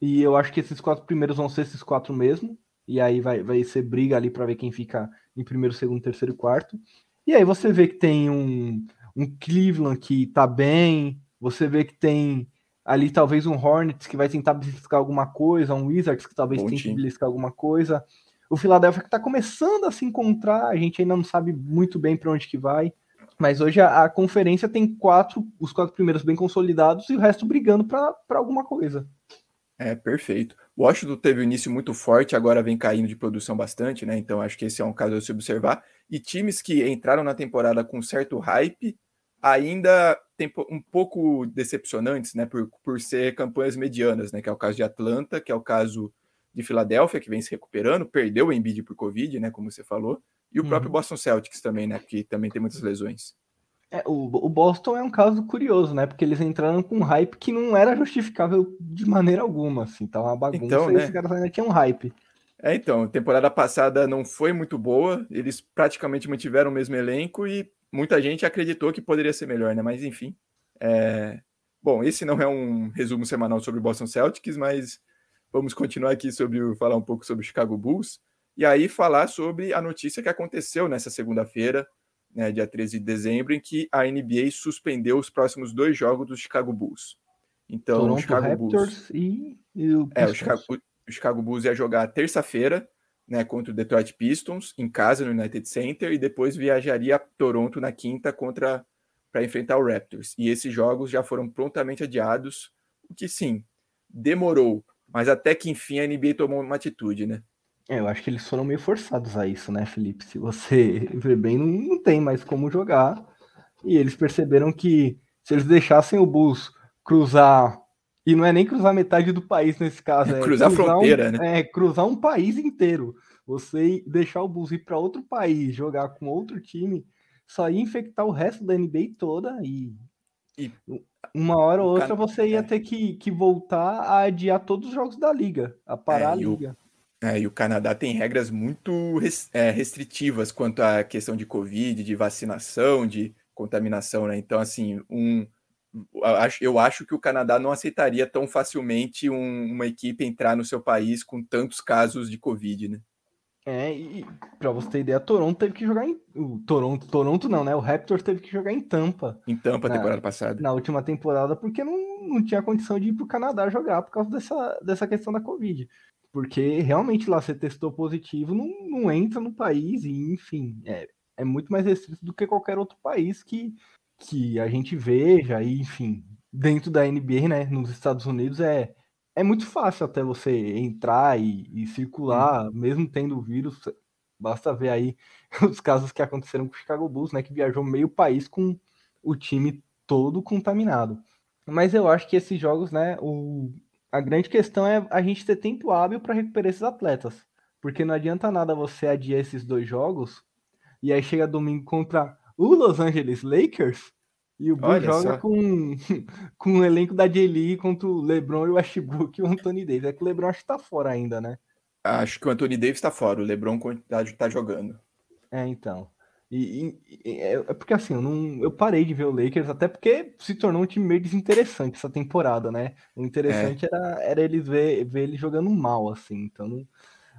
E eu acho que esses quatro primeiros vão ser esses quatro mesmo. E aí vai, vai ser briga ali para ver quem fica em primeiro, segundo, terceiro e quarto. E aí você vê que tem um, um Cleveland que tá bem. Você vê que tem ali talvez um Hornets que vai tentar beliscar alguma coisa, um Wizards que talvez Bom tente time. beliscar alguma coisa. O Philadelphia que tá começando a se encontrar, a gente ainda não sabe muito bem para onde que vai. Mas hoje a, a, conferência tem quatro, os quatro primeiros bem consolidados e o resto brigando para alguma coisa. É, perfeito. Washington teve um início muito forte, agora vem caindo de produção bastante, né? Então acho que esse é um caso a se observar. E times que entraram na temporada com certo hype ainda tem um pouco decepcionantes, né? Por, por ser campanhas medianas, né? Que é o caso de Atlanta, que é o caso de Filadélfia, que vem se recuperando, perdeu o Embiid por Covid, né? Como você falou. E o uhum. próprio Boston Celtics também, né? Que também tem muitas lesões. É, o, o, Boston é um caso curioso, né? Porque eles entraram com um hype que não era justificável de maneira alguma, assim, tá uma bagunça então, né? e os caras ainda tinham um hype. É, então, temporada passada não foi muito boa, eles praticamente mantiveram o mesmo elenco e muita gente acreditou que poderia ser melhor, né? Mas enfim. É... Bom, esse não é um resumo semanal sobre o Boston Celtics, mas vamos continuar aqui sobre falar um pouco sobre o Chicago Bulls e aí falar sobre a notícia que aconteceu nessa segunda-feira, né, dia 13 de dezembro, em que a NBA suspendeu os próximos dois jogos do Chicago Bulls. Então, Toronto o Chicago Raptors Bulls. E, e o, é, o, Chicago, o Chicago Bulls ia jogar terça-feira né, contra o Detroit Pistons, em casa no United Center, e depois viajaria a Toronto na quinta contra para enfrentar o Raptors. E esses jogos já foram prontamente adiados, o que sim, demorou, mas até que enfim a NBA tomou uma atitude, né? É, eu acho que eles foram meio forçados a isso, né, Felipe? Se você ver bem, não, não tem mais como jogar. E eles perceberam que se eles deixassem o Bulls cruzar, e não é nem cruzar metade do país nesse caso, é, é cruzar, cruzar a fronteira, um, né? É, cruzar um país inteiro. Você deixar o Bulls ir para outro país, jogar com outro time, só ia infectar o resto da NBA toda e, e uma hora ou outra você ia é. ter que, que voltar a adiar todos os jogos da liga, a parar é, a liga. É, e o Canadá tem regras muito é, restritivas quanto à questão de Covid, de vacinação, de contaminação, né? Então, assim, um, eu acho que o Canadá não aceitaria tão facilmente um, uma equipe entrar no seu país com tantos casos de Covid, né? É, e para você ter ideia, Toronto teve que jogar em. O Toronto, Toronto não, né? O Raptors teve que jogar em Tampa. Em Tampa, na, temporada passada. Na última temporada, porque não, não tinha condição de ir para o Canadá jogar por causa dessa, dessa questão da Covid. Porque realmente lá você testou positivo, não, não entra no país, e enfim, é, é muito mais restrito do que qualquer outro país que, que a gente veja, e enfim, dentro da NBA, né, nos Estados Unidos, é, é muito fácil até você entrar e, e circular, mesmo tendo o vírus, Basta ver aí os casos que aconteceram com o Chicago Bulls, né? Que viajou meio país com o time todo contaminado. Mas eu acho que esses jogos, né? O, a grande questão é a gente ter tempo hábil para recuperar esses atletas. Porque não adianta nada você adiar esses dois jogos e aí chega domingo contra o Los Angeles Lakers e o Bulls joga com, com o elenco da J-League contra o LeBron e o Westbrook e o Anthony Davis. É que o LeBron acho que tá fora ainda, né? Acho que o Anthony Davis tá fora, o LeBron tá, tá jogando. É, então. E, e, é, é porque assim, eu, não, eu parei de ver o Lakers, até porque se tornou um time meio desinteressante essa temporada, né? O interessante é. era, era eles ver, ver ele jogando mal, assim, então não,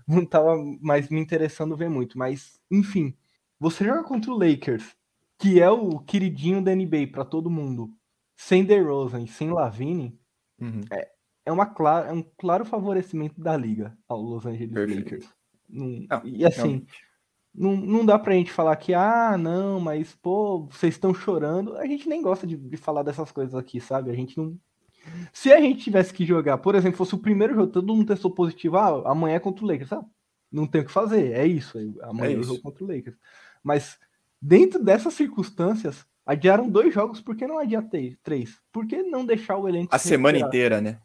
não tava mais me interessando ver muito. Mas, enfim, você joga contra o Lakers, que é o queridinho da NBA para todo mundo, sem DeRozan e sem Lavine, uhum. é, é, uma clara, é um claro favorecimento da liga ao Los Angeles Perfeito. Lakers. Não, e assim, não, não dá pra gente falar que, ah, não, mas, pô, vocês estão chorando. A gente nem gosta de, de falar dessas coisas aqui, sabe? A gente não. Se a gente tivesse que jogar, por exemplo, fosse o primeiro jogo, todo mundo testou positivo, ah, amanhã é contra o Lakers, sabe? Não tem o que fazer, é isso. Amanhã é, é o jogo contra o Lakers. Mas dentro dessas circunstâncias, adiaram dois jogos, por que não adiar três? Por que não deixar o elenco A semana inteira, né?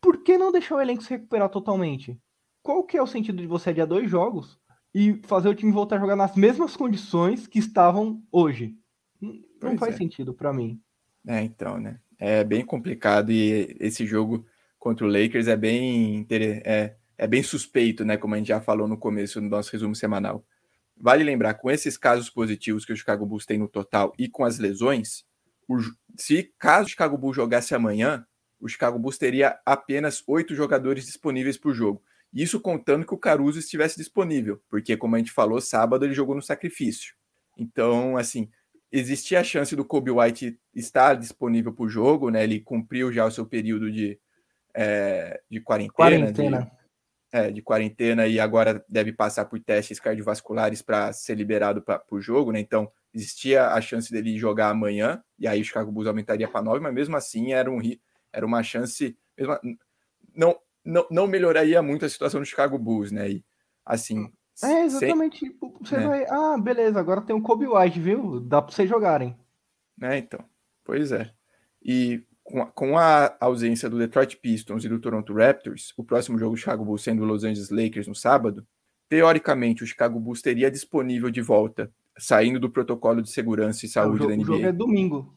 Por que não deixar o elenco se recuperar totalmente? Qual que é o sentido de você adiar dois jogos e fazer o time voltar a jogar nas mesmas condições que estavam hoje. Não pois faz é. sentido para mim. É, então, né? É bem complicado e esse jogo contra o Lakers é bem é, é bem suspeito, né? Como a gente já falou no começo do nosso resumo semanal. Vale lembrar, com esses casos positivos que o Chicago Bulls tem no total e com as lesões, o, se caso o Chicago Bulls jogasse amanhã, o Chicago Bulls teria apenas oito jogadores disponíveis por jogo. Isso contando que o Caruso estivesse disponível, porque, como a gente falou, sábado ele jogou no sacrifício. Então, assim, existia a chance do Kobe White estar disponível para o jogo, né? Ele cumpriu já o seu período de, é, de quarentena. Quarentena. De, é, de quarentena e agora deve passar por testes cardiovasculares para ser liberado para o jogo, né? Então, existia a chance dele jogar amanhã, e aí o Chicago Bulls aumentaria para nove, mas mesmo assim era, um, era uma chance. Mesmo, não, não, não melhoraria muito a situação do Chicago Bulls, né? E, assim. É, exatamente. Sem... Tipo, você é. vai. Ah, beleza, agora tem o Kobe White, viu? Dá para vocês jogarem. É, então. Pois é. E com a, com a ausência do Detroit Pistons e do Toronto Raptors, o próximo jogo do Chicago Bulls sendo o Los Angeles Lakers no sábado, teoricamente o Chicago Bulls teria disponível de volta, saindo do protocolo de segurança e saúde é, o jogo, da NBA. O jogo é domingo.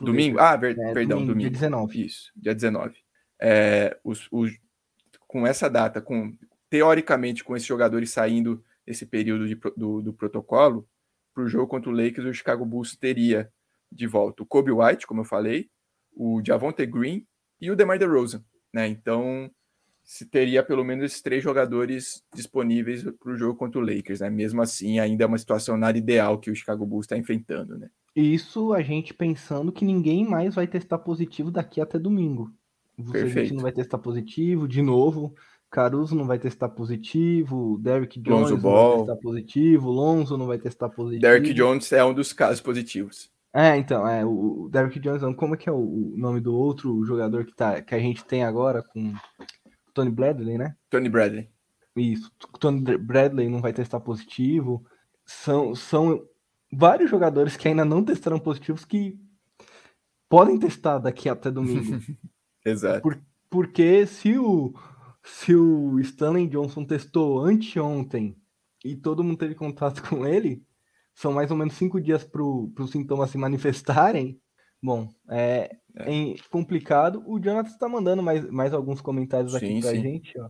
domingo? Ah, ver, é, perdão, domingo, domingo. Dia 19. Isso, dia 19. É, os, os, com essa data, com teoricamente com esses jogadores saindo esse período de, do, do protocolo, para o jogo contra o Lakers, o Chicago Bulls teria de volta o Kobe White, como eu falei, o Javonte Green e o DeMar DeRozan, né? Então, se teria pelo menos esses três jogadores disponíveis para o jogo contra o Lakers, né? Mesmo assim, ainda é uma situação nada ideal que o Chicago Bulls está enfrentando, né? Isso a gente pensando que ninguém mais vai testar positivo daqui até domingo. Vucevic não vai testar positivo, de novo. Caruso não vai testar positivo, Derrick Jones não vai testar positivo, Lonzo não vai testar positivo. Derrick Jones é um dos casos positivos. É, então, é, o Derrick Jones, como é que é o nome do outro jogador que, tá, que a gente tem agora com Tony Bradley, né? Tony Bradley. Isso, Tony Bradley não vai testar positivo. São, são vários jogadores que ainda não testaram positivos que podem testar daqui até domingo. Exato. Por, porque se o, se o Stanley Johnson testou anteontem e todo mundo teve contato com ele, são mais ou menos cinco dias para os sintomas se manifestarem. Bom, é, é. é complicado. O Jonathan está mandando mais, mais alguns comentários aqui para a gente. Ó.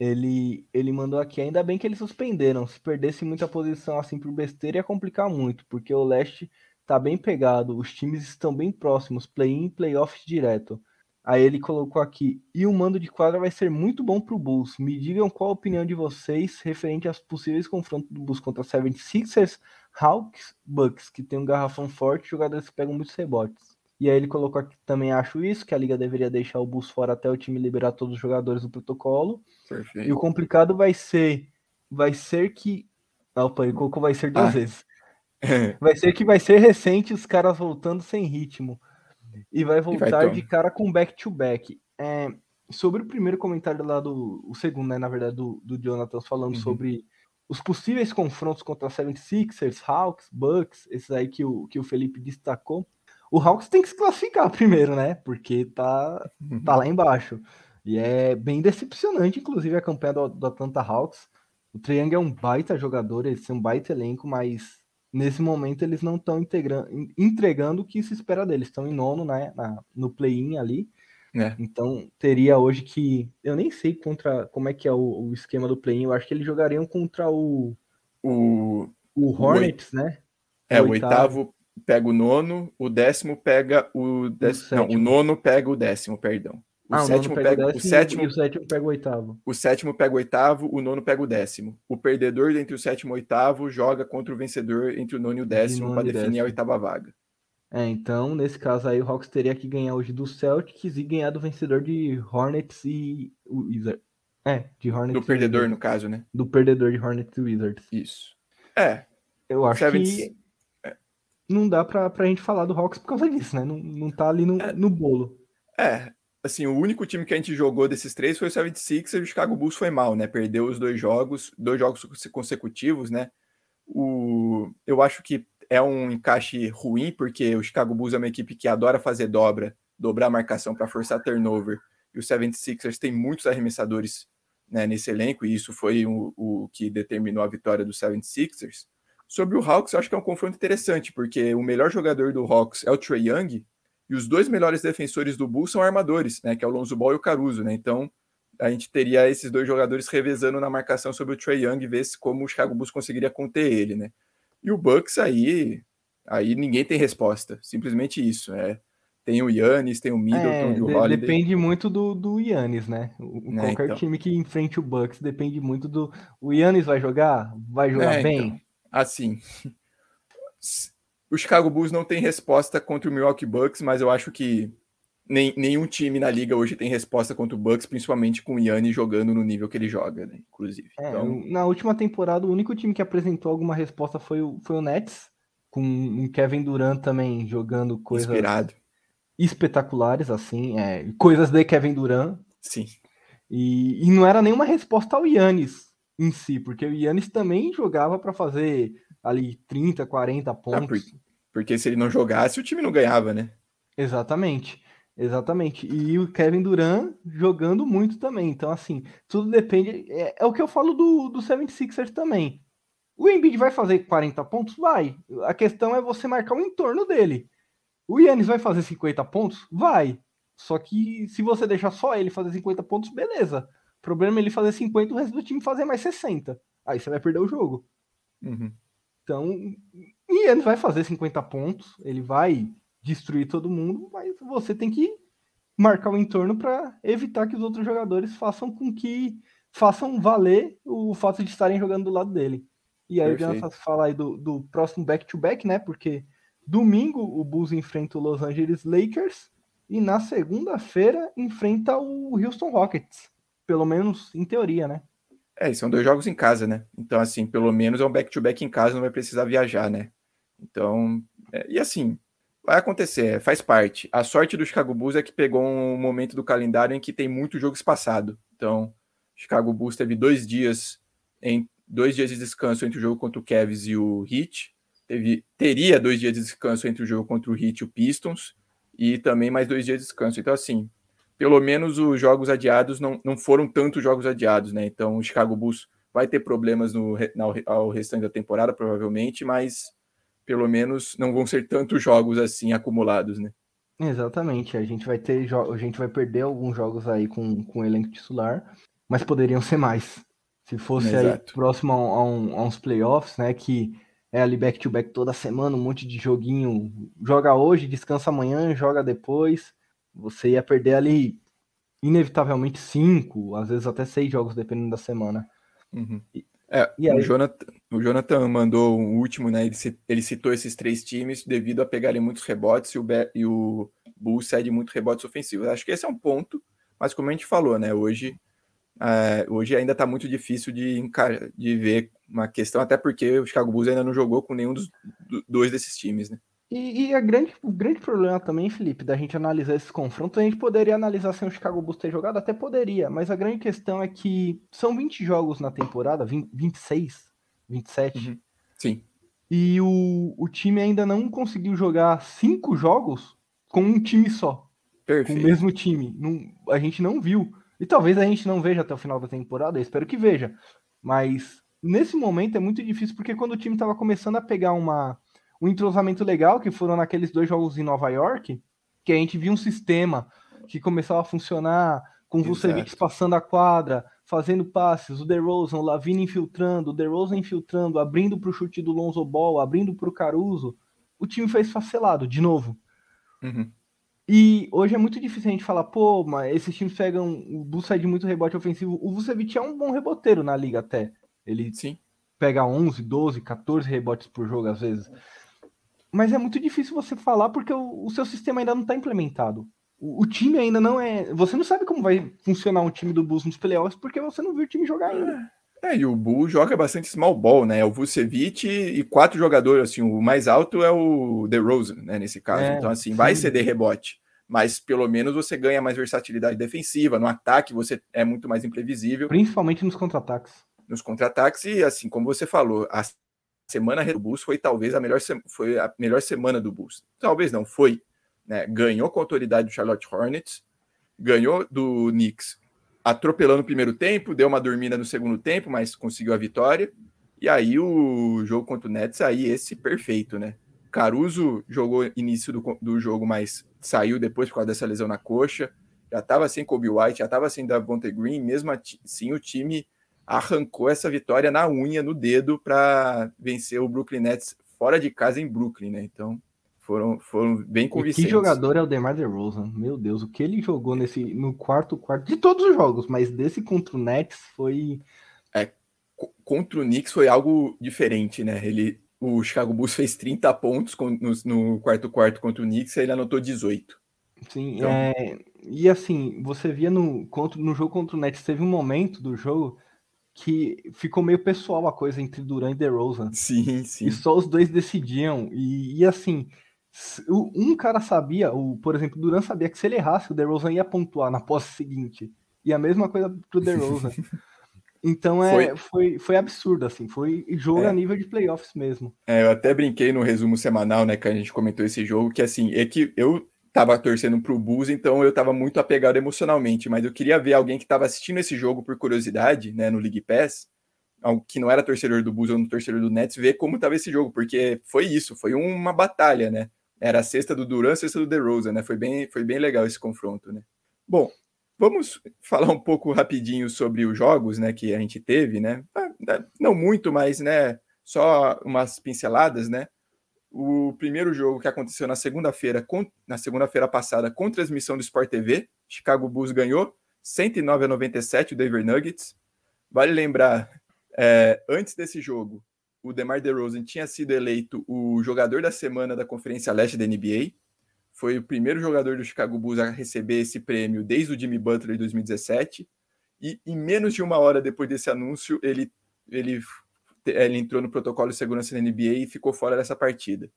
Ele, ele mandou aqui, ainda bem que eles suspenderam. Se perdesse muita posição assim por besteira, ia complicar muito, porque o leste tá bem pegado, os times estão bem próximos, play-in, playoffs direto. Aí ele colocou aqui, e o mando de quadra vai ser muito bom para o Bulls. Me digam qual a opinião de vocês referente aos possíveis confrontos do Bulls contra 76ers, Hawks, Bucks, que tem um garrafão forte, jogadores que pegam muitos rebotes. E aí ele colocou aqui também acho isso, que a liga deveria deixar o Bulls fora até o time liberar todos os jogadores do protocolo. Perfeito. E o complicado vai ser, vai ser que, opa, ele colocou vai ser duas ah. vezes. vai ser que vai ser recente os caras voltando sem ritmo e vai voltar e vai de cara com back-to-back. É, sobre o primeiro comentário lá do. O segundo, né? Na verdade, do, do Jonathan falando uhum. sobre os possíveis confrontos contra 76ers, Hawks, Bucks, esses aí que o, que o Felipe destacou, o Hawks tem que se classificar primeiro, né? Porque tá, tá lá embaixo. E é bem decepcionante, inclusive, a campanha do, do Atlanta Hawks. O Triangle é um baita jogador, eles são um baita elenco, mas nesse momento eles não estão entregando o que se espera deles. Estão em nono né, na, no play-in ali. É. Então teria hoje que. Eu nem sei contra como é que é o, o esquema do play-in. Eu acho que eles jogariam contra o. O, o Hornets, o né? É, o oitavo. oitavo pega o nono, o décimo pega o décimo. Não, o nono pega o décimo, perdão. O ah, sétimo pega, pega o, o sétimo, e o sétimo pega o oitavo. O sétimo pega o oitavo, o nono pega o décimo. O perdedor entre o sétimo e o oitavo joga contra o vencedor entre o nono e o décimo para definir décimo. a oitava vaga. É, então, nesse caso aí, o Hawks teria que ganhar hoje do Celtics e ganhar do vencedor de Hornets e Wizards. É, de Hornets. Do perdedor, no caso, né? Do perdedor de Hornets e Wizards. Isso. É. Eu acho que é. não dá pra, pra gente falar do Hawks por causa disso, né? Não, não tá ali no, é. no bolo. É, assim, o único time que a gente jogou desses três foi o 76 e o Chicago Bulls foi mal, né? Perdeu os dois jogos, dois jogos consecutivos, né? O, eu acho que é um encaixe ruim, porque o Chicago Bulls é uma equipe que adora fazer dobra, dobrar a marcação para forçar turnover, e o 76ers tem muitos arremessadores né, nesse elenco, e isso foi o, o que determinou a vitória do 76ers. Sobre o Hawks, eu acho que é um confronto interessante, porque o melhor jogador do Hawks é o Trey Young, e os dois melhores defensores do Bulls são armadores, né? Que é o Lonzo Ball e o Caruso, né? Então a gente teria esses dois jogadores revezando na marcação sobre o Trey Young e ver como o Chicago Bulls conseguiria conter ele, né? E o Bucks aí, aí ninguém tem resposta, simplesmente isso. É, tem o Yannis, tem o Middleton é, e o Holiday. Depende muito do, do Yannis, né? O, é, qualquer então. time que enfrente o Bucks depende muito do. O Yannis vai jogar? Vai jogar é, bem? Então, assim, o Chicago Bulls não tem resposta contra o Milwaukee Bucks, mas eu acho que nem, nenhum time na liga hoje tem resposta contra o Bucks, principalmente com o Yanni jogando no nível que ele joga, né? Inclusive. É, então... Na última temporada, o único time que apresentou alguma resposta foi o, foi o Nets, com o Kevin Durant também jogando coisas Inspirado. espetaculares, assim, é, coisas de Kevin Durant. Sim. E, e não era nenhuma resposta ao Yannis em si, porque o Yannis também jogava para fazer ali 30, 40 ah, pontos. Ah, porque, porque se ele não jogasse, o time não ganhava, né? Exatamente. Exatamente. E o Kevin Durant jogando muito também. Então, assim, tudo depende. É, é o que eu falo do, do 76ers também. O Embiid vai fazer 40 pontos? Vai. A questão é você marcar o entorno dele. O Yannis vai fazer 50 pontos? Vai. Só que se você deixar só ele fazer 50 pontos, beleza. O problema é ele fazer 50 e o resto do time fazer mais 60. Aí você vai perder o jogo. Uhum. Então, e ele vai fazer 50 pontos, ele vai destruir todo mundo, mas você tem que marcar o entorno para evitar que os outros jogadores façam com que façam valer o fato de estarem jogando do lado dele. E aí Perfeito. eu falar aí do, do próximo back-to-back, -back, né? Porque domingo o Bulls enfrenta o Los Angeles Lakers e na segunda-feira enfrenta o Houston Rockets. Pelo menos em teoria, né? É, são dois jogos em casa, né? Então, assim, pelo menos é um back-to-back -back em casa, não vai precisar viajar, né? Então, é, e assim, vai acontecer, faz parte. A sorte do Chicago Bulls é que pegou um momento do calendário em que tem muito jogo espaçado. Então, Chicago Bulls teve dois dias em dois dias de descanso entre o jogo contra o Cavs e o Heat. Teve, teria dois dias de descanso entre o jogo contra o Heat e o Pistons. E também mais dois dias de descanso. Então, assim, pelo menos os jogos adiados não, não foram tantos jogos adiados, né? Então o Chicago Bulls vai ter problemas no, ao restante da temporada, provavelmente, mas pelo menos não vão ser tantos jogos assim acumulados, né? Exatamente, a gente vai ter a gente vai perder alguns jogos aí com, com o elenco titular, mas poderiam ser mais. Se fosse próximo a, um, a uns playoffs, né? Que é ali back-to-back -back toda semana, um monte de joguinho. Joga hoje, descansa amanhã, joga depois você ia perder ali inevitavelmente cinco, às vezes até seis jogos, dependendo da semana. Uhum. E aí... o, Jonathan, o Jonathan mandou um último, né? Ele, ele citou esses três times devido a pegarem muitos rebotes e o, Be e o Bulls cede muito rebotes ofensivos. Acho que esse é um ponto, mas como a gente falou, né? Hoje, é, hoje ainda está muito difícil de, de ver uma questão, até porque o Chicago Bulls ainda não jogou com nenhum dos dois desses times, né? E, e a grande, o grande problema também, Felipe, da gente analisar esses confrontos, a gente poderia analisar sem o Chicago Bulls ter jogado, até poderia, mas a grande questão é que são 20 jogos na temporada, 20, 26, 27. Uhum. Sim. E o, o time ainda não conseguiu jogar cinco jogos com um time só. Perfeito. Com o mesmo time. Não, a gente não viu. E talvez a gente não veja até o final da temporada, eu espero que veja. Mas nesse momento é muito difícil, porque quando o time estava começando a pegar uma, um entrosamento legal, que foram naqueles dois jogos em Nova York, que a gente viu um sistema que começava a funcionar, com o Vucevic passando a quadra, fazendo passes, o DeRozan, o Lavine infiltrando, o DeRozan infiltrando, abrindo para o chute do Lonzo Ball, abrindo para o Caruso, o time fez facelado, de novo. Uhum. E hoje é muito difícil a gente falar, pô, mas esses times pegam, o Bulls sai de muito rebote ofensivo. O Vucevic é um bom reboteiro na liga até. Ele Sim. pega 11, 12, 14 rebotes por jogo às vezes. Mas é muito difícil você falar porque o, o seu sistema ainda não está implementado. O, o, time ainda não é. Você não sabe como vai funcionar um time do Bulls nos playoffs porque você não viu o time jogar ainda. É, e o Bulls joga bastante small ball, né? É o Vucevic e quatro jogadores, assim, o mais alto é o DeRozan, né, nesse caso. É, então, assim, sim. vai ceder rebote, mas pelo menos você ganha mais versatilidade defensiva. No ataque, você é muito mais imprevisível. Principalmente nos contra-ataques. Nos contra-ataques, e assim, como você falou, a semana do Bulls foi talvez a melhor, foi a melhor semana do Bulls. Talvez não, foi. Né? Ganhou com a autoridade do Charlotte Hornets, ganhou do Knicks atropelando o primeiro tempo, deu uma dormida no segundo tempo, mas conseguiu a vitória. E aí o jogo contra o Nets, aí esse perfeito, né? Caruso jogou início do, do jogo, mas saiu depois por causa dessa lesão na coxa. Já estava sem Kobe White, já estava sem Davonte Green, mesmo assim o time arrancou essa vitória na unha, no dedo, para vencer o Brooklyn Nets fora de casa em Brooklyn, né? Então foram, foram bem convincentes. E que jogador é o DeMar DeRozan? Meu Deus, o que ele jogou nesse no quarto quarto de todos os jogos, mas desse contra o Nets foi é contra o Knicks foi algo diferente, né? Ele o Chicago Bulls fez 30 pontos no, no quarto quarto contra o Knicks, e ele anotou 18. Sim, então... é, e assim, você via no, contra, no jogo contra o Nets, teve um momento do jogo que ficou meio pessoal a coisa entre Duran e DeRozan. Sim, sim. E só os dois decidiam. E, e assim, um cara sabia, o, por exemplo, Duran sabia que se ele errasse, o DeRozan ia pontuar na posse seguinte. E a mesma coisa pro DeRozan. Então é, foi, foi, foi absurdo, assim, foi jogo é. a nível de playoffs mesmo. É, eu até brinquei no resumo semanal, né, que a gente comentou esse jogo, que assim, é que eu tava torcendo pro Bulls, então eu tava muito apegado emocionalmente, mas eu queria ver alguém que tava assistindo esse jogo por curiosidade, né, no League Pass, que não era torcedor do Bulls ou no torcedor do Nets, ver como tava esse jogo, porque foi isso, foi uma batalha, né? Era a sexta do Duran, sexta do DeRozan, né? Foi bem, foi bem legal esse confronto, né? Bom, vamos falar um pouco rapidinho sobre os jogos, né, que a gente teve, né? Ah, não muito, mas, né, só umas pinceladas, né? O primeiro jogo que aconteceu na segunda-feira, na segunda-feira passada, com transmissão do Sport TV, Chicago Bulls ganhou 109 a 97 o Denver Nuggets. Vale lembrar, é, antes desse jogo, o DeMar DeRozan tinha sido eleito o jogador da semana da Conferência Leste da NBA. Foi o primeiro jogador do Chicago Bulls a receber esse prêmio desde o Jimmy Butler em 2017. E em menos de uma hora depois desse anúncio, ele, ele, ele entrou no protocolo de segurança da NBA e ficou fora dessa partida.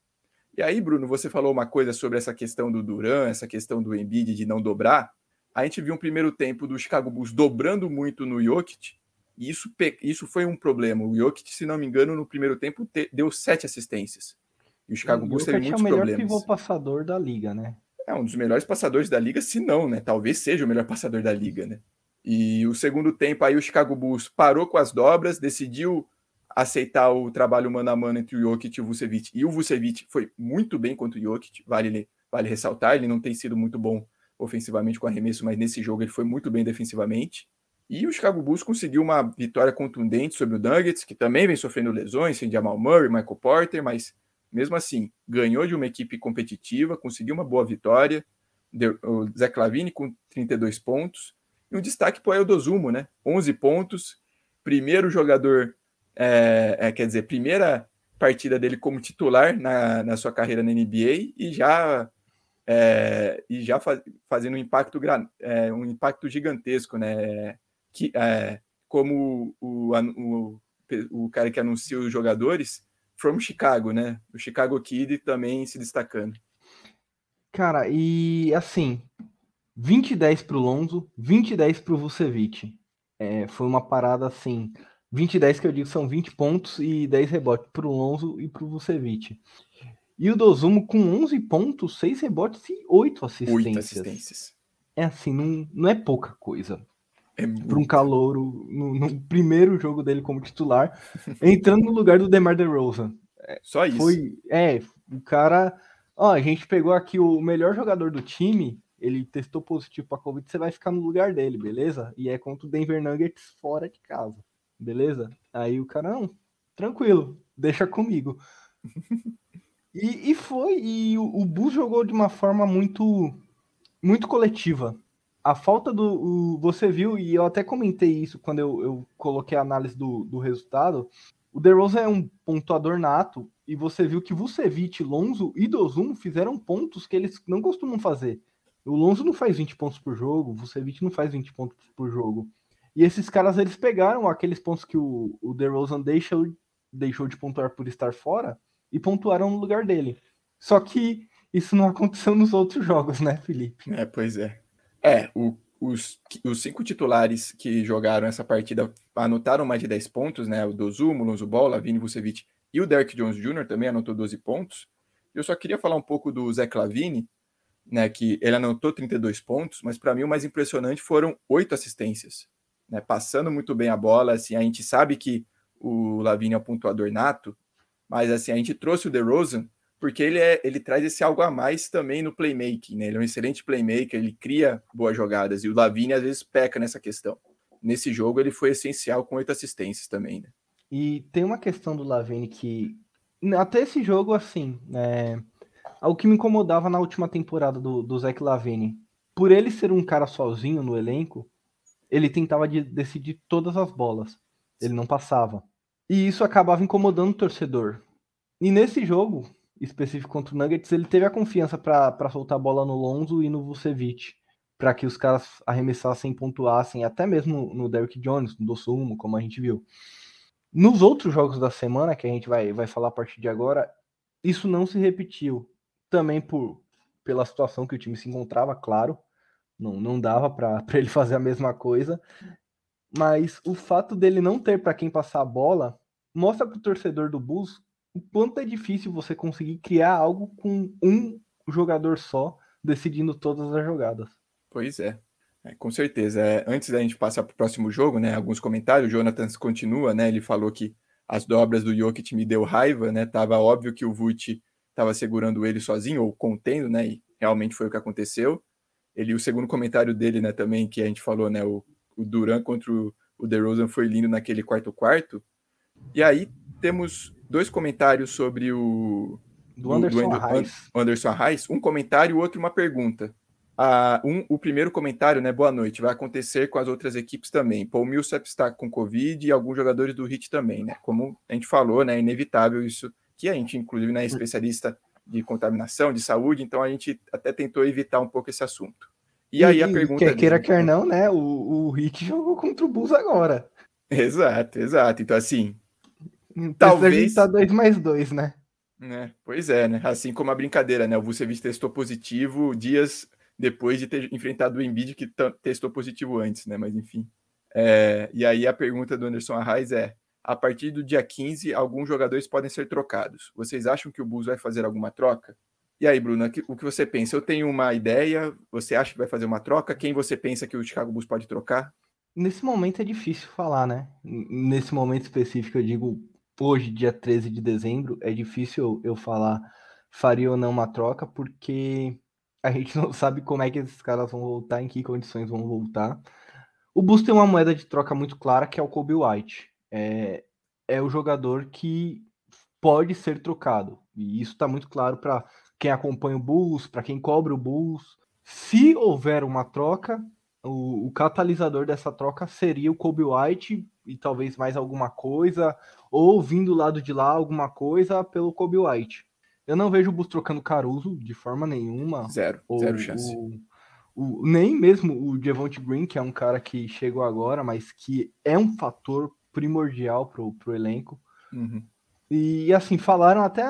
E aí, Bruno, você falou uma coisa sobre essa questão do Duran, essa questão do Embiid de não dobrar. A gente viu um primeiro tempo do Chicago Bulls dobrando muito no Jokic, e isso, isso foi um problema. O Jokic, se não me engano, no primeiro tempo te, deu sete assistências. E o Chicago Bulls teve muitos problemas. é o melhor pivô passador da liga, né? É um dos melhores passadores da liga, se não, né? Talvez seja o melhor passador da liga, né? E o segundo tempo aí o Chicago Bulls parou com as dobras, decidiu aceitar o trabalho mano a mano entre o Jokic e o Vucevic. E o Vucevic foi muito bem contra o Jokic, vale, vale ressaltar, ele não tem sido muito bom ofensivamente com arremesso, mas nesse jogo ele foi muito bem defensivamente. E o Chicago Bulls conseguiu uma vitória contundente sobre o Nuggets, que também vem sofrendo lesões, sem Jamal Murray, Michael Porter, mas mesmo assim, ganhou de uma equipe competitiva, conseguiu uma boa vitória. O Zé Clavini com 32 pontos. E um destaque para o Eldozumo, né? 11 pontos. Primeiro jogador, é, é, quer dizer, primeira partida dele como titular na, na sua carreira na NBA e já é, e já faz, fazendo um impacto, é, um impacto gigantesco, né? que, é, como o, o, o cara que anuncia os jogadores, from Chicago, né? O Chicago Kid também se destacando. Cara, e assim, 20 10 para o Lonzo, 20 10 para o Vucevic. É, foi uma parada assim 20 e 10 que eu digo são 20 pontos e 10 rebotes para o Lonzo e para o Vucevic. E o Dozumo com 11 pontos, 6 rebotes e 8 assistências. 8 assistências. É assim, não, não é pouca coisa. É para um calouro no, no, primeiro jogo dele como titular, entrando no lugar do DeMar DeRozan. É, Só isso. Foi, é, o cara, ó, a gente pegou aqui o melhor jogador do time, ele testou positivo para Covid, você vai ficar no lugar dele, beleza? E é contra o Denver Nuggets fora de casa, beleza? Aí o cara, não, tranquilo, deixa comigo. e, e foi, e o, o Bulls jogou de uma forma muito, muito coletiva. A falta do. O, você viu, e eu até comentei isso quando eu, eu coloquei a análise do, do resultado. O DeRozan é um pontuador nato, e você viu que Vucevic, Lonzo e Dozum fizeram pontos que eles não costumam fazer. O Lonzo não faz 20 pontos por jogo, o Vucevic não faz 20 pontos por jogo. E esses caras, eles pegaram aqueles pontos que o, o DeRozan deixou, deixou de pontuar por estar fora e pontuaram no lugar dele. Só que isso não aconteceu nos outros jogos, né, Felipe? É, pois é. É, o, os, os cinco titulares que jogaram essa partida anotaram mais de 10 pontos, né? O Dozumo, o Lonzo Ball, Lavine Vucevic e o Derek Jones Jr. também anotou 12 pontos. Eu só queria falar um pouco do Zé Clavini, né, que ele anotou 32 pontos, mas para mim o mais impressionante foram oito assistências, né, passando muito bem a bola, assim, a gente sabe que o Lavigne é um pontuador nato, mas assim, a gente trouxe o DeRozan porque ele, é, ele traz esse algo a mais também no playmaking, né, ele é um excelente playmaker, ele cria boas jogadas, e o Lavigne às vezes peca nessa questão. Nesse jogo ele foi essencial com oito assistências também, né. E tem uma questão do Lavigne que, até esse jogo, assim, né, o que me incomodava na última temporada do, do Zach Lavine. Por ele ser um cara sozinho no elenco, ele tentava de, decidir todas as bolas. Ele não passava. E isso acabava incomodando o torcedor. E nesse jogo específico contra o Nuggets, ele teve a confiança para soltar a bola no Lonzo e no Vucevic, para que os caras arremessassem e pontuassem, até mesmo no Derrick Jones, no Dossumo, como a gente viu. Nos outros jogos da semana, que a gente vai, vai falar a partir de agora, isso não se repetiu também por pela situação que o time se encontrava, claro, não, não dava para ele fazer a mesma coisa, mas o fato dele não ter para quem passar a bola mostra para o torcedor do Bulls o quanto é difícil você conseguir criar algo com um jogador só decidindo todas as jogadas. Pois é. É, com certeza. É, antes da gente passar para o próximo jogo, né, alguns comentários, o Jonathan continua, né, ele falou que as dobras do Jokic me deu raiva, né, tava óbvio que o Vult estava segurando ele sozinho ou contendo, né? E realmente foi o que aconteceu. Ele, o segundo comentário dele, né, também que a gente falou, né, o, o Duran contra o, o DeRozan foi lindo naquele quarto quarto. E aí temos dois comentários sobre o do Anderson do, Arraes. Anderson Arraes, um comentário e outro uma pergunta. Ah, um, o primeiro comentário, né? Boa noite. Vai acontecer com as outras equipes também. Paul Millsap está com Covid e alguns jogadores do Hit também, né? Como a gente falou, né? É inevitável isso que a gente, inclusive, né, é especialista de contaminação, de saúde, então a gente até tentou evitar um pouco esse assunto. E, e aí a pergunta. Quer queira, quer não, né? O, o Rick jogou contra o Bulls agora. Exato, exato. Então, assim. talvez. Tá dois mais dois, né? né? Pois é, né? Assim como a brincadeira, né? O Vucevic testou positivo dias depois de ter enfrentado o Embiid que testou positivo antes, né? Mas enfim. É... E aí a pergunta do Anderson Arraes é: a partir do dia 15, alguns jogadores podem ser trocados. Vocês acham que o Bulls vai fazer alguma troca? E aí, Bruna, o que você pensa? Eu tenho uma ideia, você acha que vai fazer uma troca? Quem você pensa que o Chicago Bulls pode trocar? Nesse momento é difícil falar, né? Nesse momento específico, eu digo hoje, dia 13 de dezembro, é difícil eu falar faria ou não uma troca, porque a gente não sabe como é que esses caras vão voltar, em que condições vão voltar. O Bulls tem uma moeda de troca muito clara, que é o Kobe White é, é o jogador que pode ser trocado. E isso está muito claro para quem acompanha o Bulls, para quem cobre o Bulls. Se houver uma troca, o, o, catalisador dessa troca seria o Kobe White e talvez mais alguma coisa, ou vindo do lado de lá alguma coisa pelo Kobe White. Eu não vejo o Bulls trocando Caruso de forma nenhuma. Zero, ou, zero chance. O, o, nem mesmo o Devonte Green, que é um cara que chegou agora, mas que é um fator primordial pro, pro elenco. Uhum. E assim, falaram até.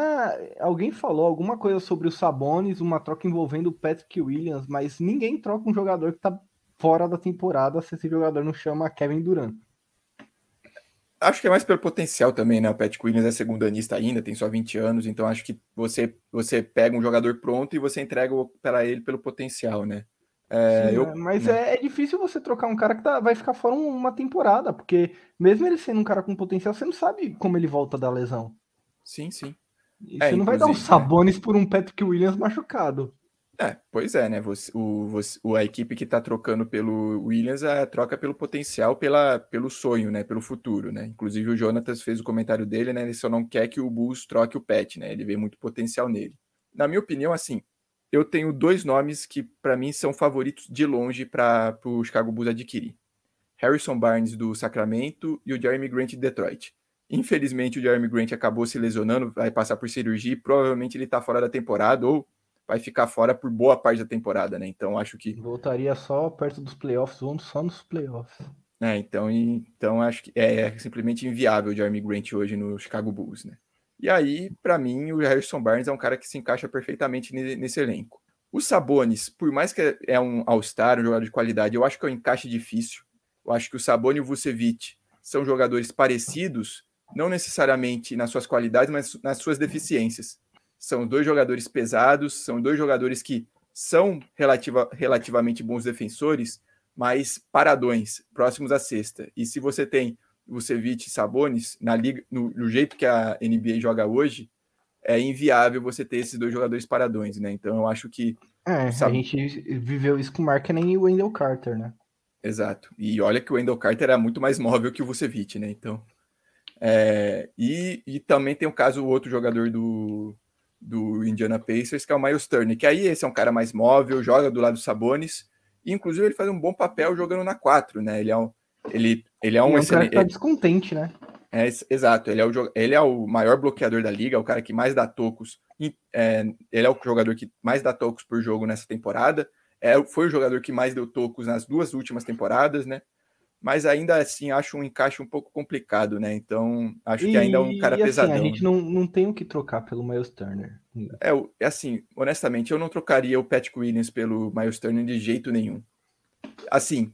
Alguém falou alguma coisa sobre o Sabonis, uma troca envolvendo o Patrick Williams, mas ninguém troca um jogador que tá fora da temporada se esse jogador não chama Kevin Durant. acho que é mais pelo potencial também, né? O Pat Williams é segundanista ainda, tem só 20 anos, então acho que você, você pega um jogador pronto e você entrega para ele pelo potencial, né? É, Sim, eu, mas né? é, é, difícil você trocar um cara que tá, vai ficar fora uma temporada, porque mesmo ele sendo um cara com potencial, você não sabe como ele volta da lesão. Sim, sim. E é, você não vai dar um Sabonis por um Patrick Williams machucado. É, pois é, né? Você, o, você, a equipe que está trocando pelo Williams a troca pelo potencial, pela, pelo sonho, né? Pelo futuro, né? Inclusive o Jonatas fez o comentário dele, né? Ele só não quer que o Bulls troque o Pet, né? Ele vê muito potencial nele. Na minha opinião, assim, eu tenho dois nomes que para mim são favoritos de longe para o Chicago Bulls adquirir. Harrison Barnes do Sacramento e o Jeremy Grant de Detroit. Infelizmente o Jeremy Grant acabou se lesionando, vai passar por cirurgia e provavelmente ele está fora da temporada ou vai ficar fora por boa parte da temporada, né? Então acho que. Voltaria só perto dos playoffs, vamos só nos playoffs. É, então, então acho que é, é simplesmente inviável o Jeremy Grant hoje no Chicago Bulls, né? E aí, para mim, o Harrison Barnes é um cara que se encaixa perfeitamente nesse elenco. O Sabonis, por mais que é um All-Star, um jogador de qualidade, eu acho que é um encaixe difícil. Eu acho que o Sabonis e o Vucevic são jogadores parecidos, não necessariamente nas suas qualidades, mas nas suas deficiências. São dois jogadores pesados, são dois jogadores que são relativa, relativamente bons defensores, mas paradões, próximos à sexta. E se você tem Vucevic e Sabonis na liga, no, no, jeito que a NBA joga hoje, é inviável você ter esses dois jogadores paradões, né? Então eu acho que é, a gente viveu isso com o Markkinen e o Wendell Carter, né? Exato. E olha que o Wendell Carter era muito mais móvel que o Vucevic, né? Então, é, e, e também tem o caso o outro jogador do do Indiana Pacers, que é o Miles Turner, que aí esse é um cara mais móvel, joga do lado do Sabonis, e inclusive ele faz um bom papel jogando na 4, né? Ele é um, ele, ele é um, é um excelente... cara que tá descontente, né? É, exato, ele é, o, ele é o maior bloqueador da liga, é o cara que mais dá tocos, é, ele é o jogador que mais dá tocos por jogo nessa temporada, é, foi o jogador que mais deu tocos nas duas últimas temporadas, né? mas ainda assim acho um encaixe um pouco complicado, né? Então acho e, que ainda é um cara e, assim, pesadão. A gente não, não tem o que trocar pelo Miles Turner. É, é assim, honestamente, eu não trocaria o Patrick Williams pelo Miles Turner de jeito nenhum. Assim,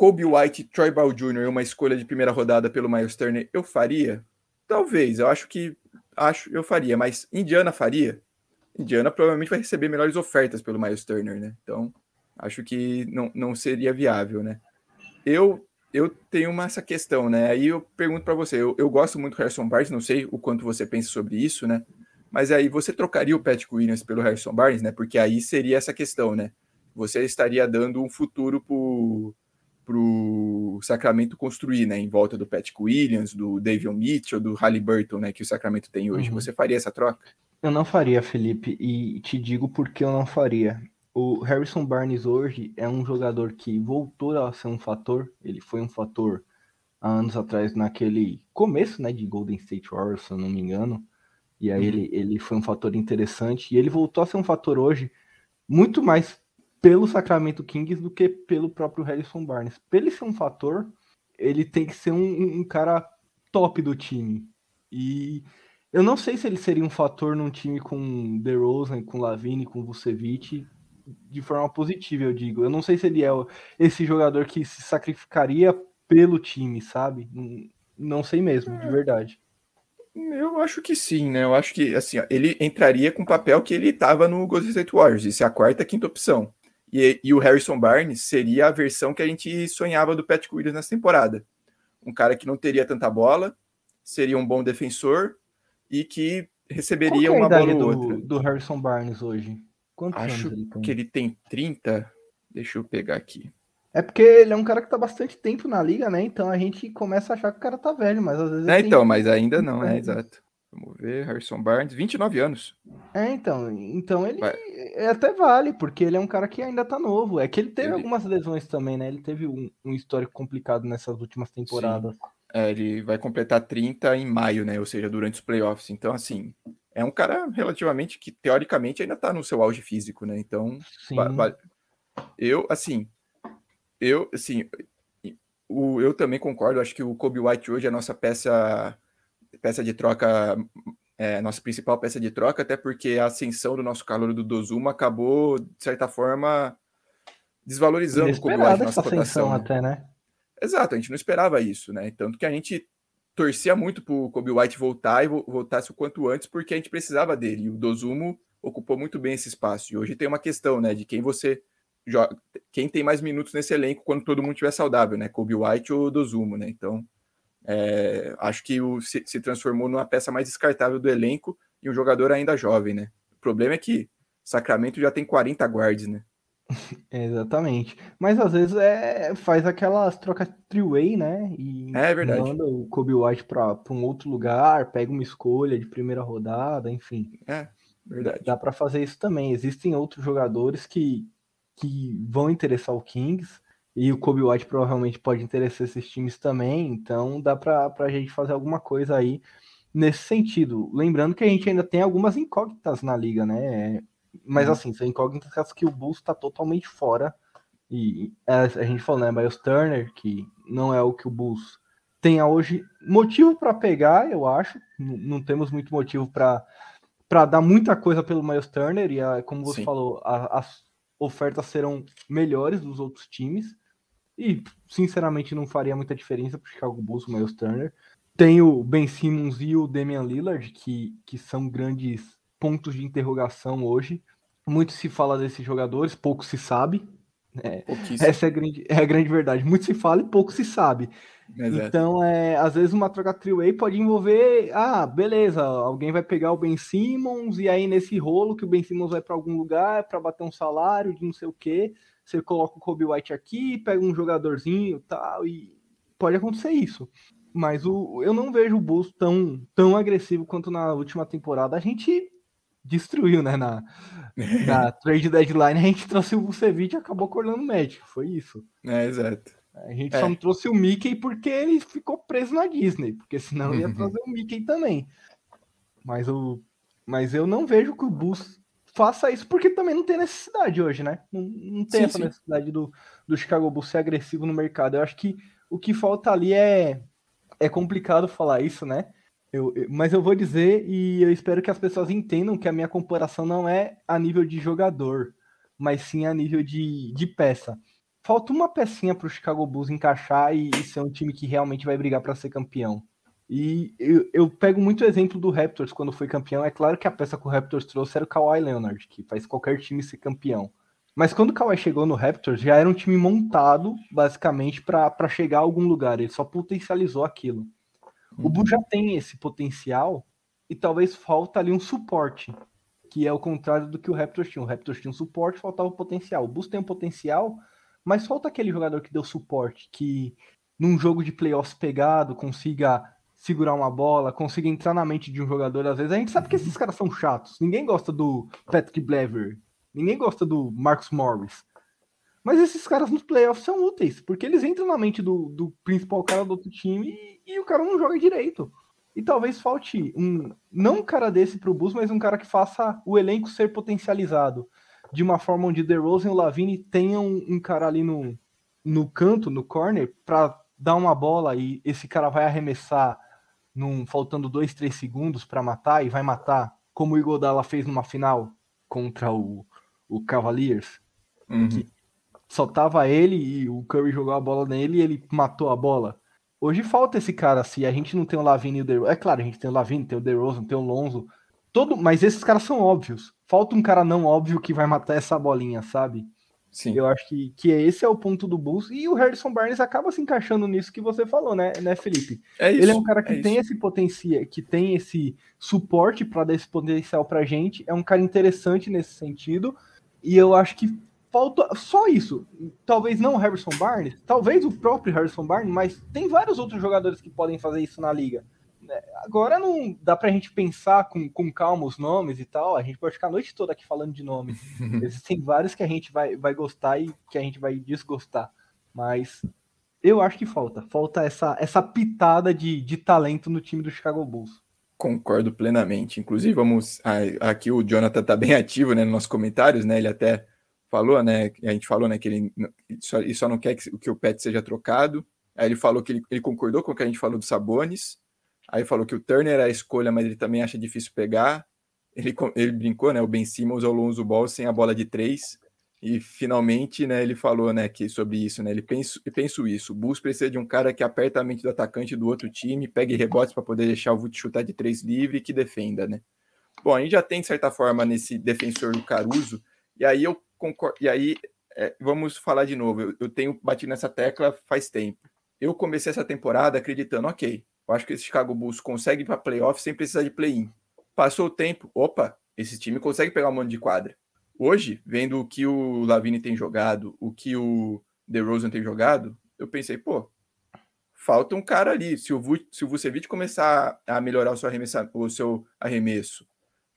Kobe White, Troy Brown Jr. uma escolha de primeira rodada pelo Miles Turner, eu faria? Talvez, eu acho que acho eu faria, mas Indiana faria? Indiana provavelmente vai receber melhores ofertas pelo Miles Turner, né? Então, acho que não, não seria viável, né? Eu eu tenho uma, essa questão, né? Aí eu pergunto para você, eu, eu, gosto muito do Harrison Barnes, não sei o quanto você pensa sobre isso, né? Mas aí você trocaria o Patrick Williams pelo Harrison Barnes, né? Porque aí seria essa questão, né? Você estaria dando um futuro pro, pro Sacramento construir, né? Em volta do Patrick Williams, do Davion Mitchell, do Halliburton, né? Que o Sacramento tem hoje. Uhum. Você faria essa troca? Eu não faria, Felipe, e te digo por que eu não faria o Harrison Barnes hoje é um jogador que voltou a ser um fator. Ele foi um fator há anos atrás naquele começo, né, de Golden State Warriors, se eu não me engano. E aí uhum. ele, ele foi um fator interessante e ele voltou a ser um fator hoje muito mais pelo Sacramento Kings do que pelo próprio Harrison Barnes. Para ele ser um fator, ele tem que ser um, um cara top do time. E eu não sei se ele seria um fator num time com DeRozan, com Lavine, com Vucevic, de forma positiva, eu digo. Eu não sei se ele é esse jogador que se sacrificaria pelo time, sabe? Não sei mesmo, de é. verdade. Eu acho que sim, né? Eu acho que assim, ele entraria com o papel que ele estava no Golden State Warriors, isso é a quarta, quinta opção. E, e, o Harrison Barnes seria a versão que a gente sonhava do Patrick Williams nessa temporada. Um cara que não teria tanta bola, seria um bom defensor e que receberia é uma bola ou outra. do Harrison Barnes hoje? Quantos Acho ele que ele tem 30. Deixa eu pegar aqui. É porque ele é um cara que tá bastante tempo na liga, né? Então a gente começa a achar que o cara tá velho, mas às vezes. É, então, mas ainda não, é, exato. Vamos ver, Harrison Barnes, 29 anos. É, então, então ele é, até vale, porque ele é um cara que ainda tá novo. É que ele teve ele... algumas lesões também, né? Ele teve um, um histórico complicado nessas últimas temporadas. É, ele vai completar 30 em maio, né? Ou seja, durante os playoffs. Então, assim, é um cara relativamente que teoricamente ainda está no seu auge físico, né? Então, eu assim, eu assim, o, eu também concordo. Acho que o Kobe White hoje é a nossa peça peça de troca, é, nossa principal peça de troca, até porque a ascensão do nosso calor do Dozuma acabou de certa forma desvalorizando o Kobe White nossa cotação. Né? Até, né? Exato, a gente não esperava isso, né? Tanto que a gente torcia muito para o Kobe White voltar e voltasse o quanto antes, porque a gente precisava dele. E o Dozumo ocupou muito bem esse espaço. E hoje tem uma questão, né, de quem você joga, quem tem mais minutos nesse elenco quando todo mundo estiver saudável, né? Kobe White ou Dozumo, né? Então, é, acho que o, se, se, transformou numa peça mais descartável do elenco e um jogador ainda jovem, né? O problema é que Sacramento já tem 40 guards, né? Exatamente. Mas às vezes é, faz aquelas trocas three-way, né? E é verdade. manda o Kobe White para um outro lugar, pega uma escolha de primeira rodada, enfim. É, verdade. Dá para fazer isso também. Existem outros jogadores que, que vão interessar o Kings e o Kobe White provavelmente pode interessar esses times também, então dá para a gente fazer alguma coisa aí nesse sentido. Lembrando que a gente ainda tem algumas incógnitas na liga, né? Mas uhum. assim, são incógnitas que o Bulls está totalmente fora. E a, gente falou, né? Miles Turner, que não é o que o Bulls tenha hoje motivo para pegar, eu acho. Não, não temos muito motivo para para dar muita coisa pelo Miles Turner e a, como você Sim. falou, a, as ofertas serão melhores dos outros times. E sinceramente não faria muita diferença para o Chicago Bulls, o Miles Turner. Tem o Ben Simmons e o Damian Lillard, que, que são grandes pontos de interrogação hoje. Muito se fala desses jogadores, pouco se sabe. É, essa é a, grande, é a grande verdade. Muito se fala e pouco se sabe. Exato. Então, é, às vezes, uma troca three-way pode envolver. Ah, beleza, alguém vai pegar o Ben Simmons, e aí nesse rolo que o Ben Simmons vai para algum lugar para bater um salário de não sei o que, você coloca o Kobe White aqui, pega um jogadorzinho tal, e pode acontecer isso. Mas o, eu não vejo o Bulls tão, tão agressivo quanto na última temporada. A gente destruiu, né? Na, na trade deadline, a gente trouxe o Vucevic e acabou acordando o médico. Foi isso. É, exato. A gente é. só não trouxe o Mickey porque ele ficou preso na Disney, porque senão ia trazer o Mickey também. Mas, o, mas eu não vejo que o Bulls faça isso, porque também não tem necessidade hoje, né? Não, não tem sim, essa sim. necessidade do, do Chicago Bulls ser agressivo no mercado. Eu acho que o que falta ali é. É complicado falar isso, né? Eu, eu, mas eu vou dizer e eu espero que as pessoas entendam que a minha comparação não é a nível de jogador, mas sim a nível de, de peça. Falta uma pecinha para o Chicago Bulls encaixar e, e, ser um time que realmente vai brigar para ser campeão. E eu, eu, pego muito o exemplo do Raptors quando foi campeão. É claro que a peça que o Raptors trouxe era o Kawhi Leonard, que faz qualquer time ser campeão. Mas quando o Kawhi chegou no Raptors, já era um time montado, basicamente, para chegar a algum lugar. Ele só potencializou aquilo. O Bulls já tem esse potencial e talvez falta ali um suporte, que é o contrário do que o Raptors tinha. O Raptors tinha um suporte, faltava o potencial. O Bulls tem um potencial, mas falta aquele jogador que deu suporte, que num jogo de playoffs pegado consiga segurar uma bola, consiga entrar na mente de um jogador. Às vezes a gente sabe que esses caras são chatos. Ninguém gosta do Patrick Blever, ninguém gosta do Marcus Morris. Mas esses caras nos playoffs são úteis, porque eles entram na mente do, do principal cara do outro time e, e, o cara não joga direito. E talvez falte um, não um cara desse pro Bulls, mas um cara que faça o elenco ser potencializado de uma forma onde DeRozan e o Lavine tenham um cara ali no, no canto, no corner, para dar uma bola e esse cara vai arremessar num, faltando dois, três segundos para matar e vai matar, como o Igodala fez numa final contra o, o Cavaliers. Uhum. Que só tava ele e o Curry jogou a bola nele e ele matou a bola. Hoje falta esse cara assim, a gente não tem o Lavine e o DeRozan. É claro, a gente tem o Lavine, tem o DeRozan, tem o Lonzo. Todo, mas esses caras são óbvios. Falta um cara não óbvio que vai matar essa bolinha, sabe? Sim. Eu acho que, que esse é o ponto do Bulls. E o Harrison Barnes acaba se encaixando nisso que você falou, né, né Felipe? É isso, Ele é um cara que é tem isso. esse potencial, que tem esse suporte para dar esse potencial pra gente. É um cara interessante nesse sentido. E eu acho que falta só isso. Talvez não o Harrison Barnes, talvez o próprio Harrison Barnes, mas tem vários outros jogadores que podem fazer isso na liga. É, agora não dá pra gente pensar com, com calma os nomes e tal. A gente pode ficar a noite toda aqui falando de nomes. Existem vários que a gente vai, vai gostar e que a gente vai desgostar. Mas eu acho que falta. Falta essa, essa pitada de, de talento no time do Chicago Bulls. Concordo plenamente. Inclusive, vamos. Aqui o Jonathan tá bem ativo né, nos nossos comentários, né? Ele até falou, né? A gente falou, né, que ele só, ele só não quer que, que, o Pet seja trocado. Aí ele falou que ele, ele, concordou com o que a gente falou do Sabonis. Aí falou que o Turner é a escolha, mas ele também acha difícil pegar. Ele, ele brincou, né? O Ben Simmons ou o Lonzo Ball sem a bola de três. E finalmente, né, ele falou, né, que sobre isso, né? Ele pensa, penso isso. O Bulls precisa de um cara que aperta a mente do atacante do outro time, pegue rebotes para poder deixar o Vult chutar de três livre e que defenda, né? Bom, a gente já tem de certa forma nesse defensor do Caruso, e aí eu concordo, e aí é, vamos falar de novo. Eu, eu tenho batido nessa tecla faz tempo. Eu comecei essa temporada acreditando, ok, eu acho que esse Chicago Bulls consegue ir para playoff sem precisar de play-in. Passou o tempo, opa, esse time consegue pegar um monte de quadra hoje, vendo o que o Lavine tem jogado, o que o DeRozan tem jogado, eu pensei, pô, falta um cara ali. Se o, se o Vucevic começar a melhorar o seu arremesso, o seu arremesso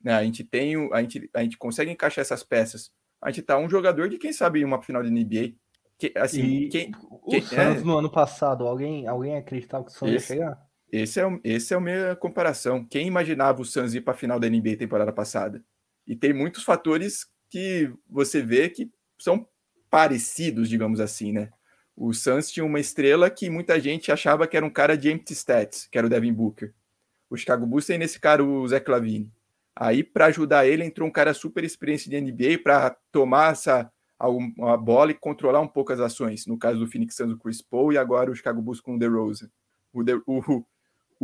né, a gente tem, a gente, a gente consegue encaixar essas peças. A gente tá um jogador de quem sabe uma final de NBA. Que, assim, e quem, o quem, Suns é... no ano passado, alguém, alguém acreditava que o Suns ia chegar? Esse é, esse é a minha comparação. Quem imaginava o Suns ir para a final da NBA temporada passada? E tem muitos fatores que você vê que são parecidos, digamos assim, né? O Suns tinha uma estrela que muita gente achava que era um cara de empty stats, que era o Devin Booker. O Chicago Bulls tem nesse cara o Zach Lavine. Aí, para ajudar ele, entrou um cara super experiente de NBA para tomar essa a, bola e controlar um pouco as ações. No caso do Phoenix Suns, o Chris Paul, e agora o Chicago Bulls com o DeRozan. O, o,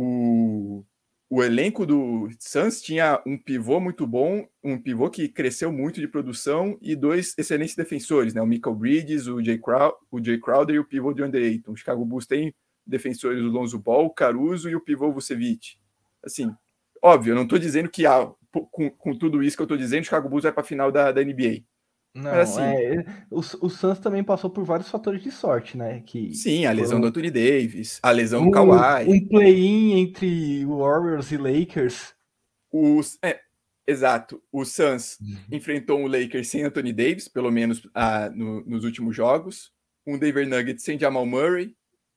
o, o elenco do Suns tinha um pivô muito bom, um pivô que cresceu muito de produção e dois excelentes defensores, né? O Michael Bridges, o Jay, Crow o Jay Crowder e o pivô de Andre Ayton. O Chicago Bulls tem defensores o Lonzo Ball, Caruso e o pivô Vucevic. Assim, óbvio, eu não estou dizendo que ah, com, com, tudo isso que eu estou dizendo, o Chicago Bulls vai para a final da, da NBA. Não, Mas, assim, é, o, o Suns também passou por vários fatores de sorte, né? Que sim, a lesão foram... do Anthony Davis, a lesão um, do Kawhi. Um play-in entre Warriors e Lakers. Os, é, exato. O Suns uhum. enfrentou o Lakers sem Anthony Davis, pelo menos ah, no, nos últimos jogos. Um Denver Nuggets sem Jamal Murray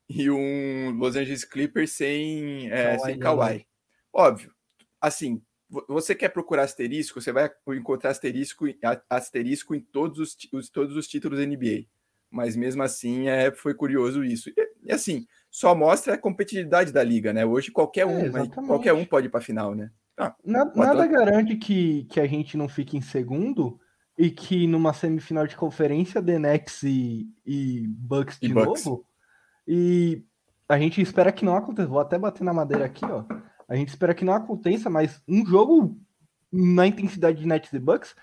e um Los Angeles Clippers sem, é, Kawhi, sem Kawhi. Óbvio, assim, você quer procurar asterisco, você vai encontrar asterisco, asterisco em todos os, os todos os títulos NBA. Mas mesmo assim, é, foi curioso isso. E, e assim, só mostra a competitividade da liga, né? Hoje qualquer um, é, qualquer um pode ir para a final, né? Ah, nada, nada garante que, que a gente não fique em segundo e que numa semifinal de conferência The Nets e, e Bucks de e Bucks. novo. E a gente espera que não aconteça. Vou até bater na madeira aqui, ó. A gente espera que não aconteça, mas um jogo na intensidade de Nets e Bucks,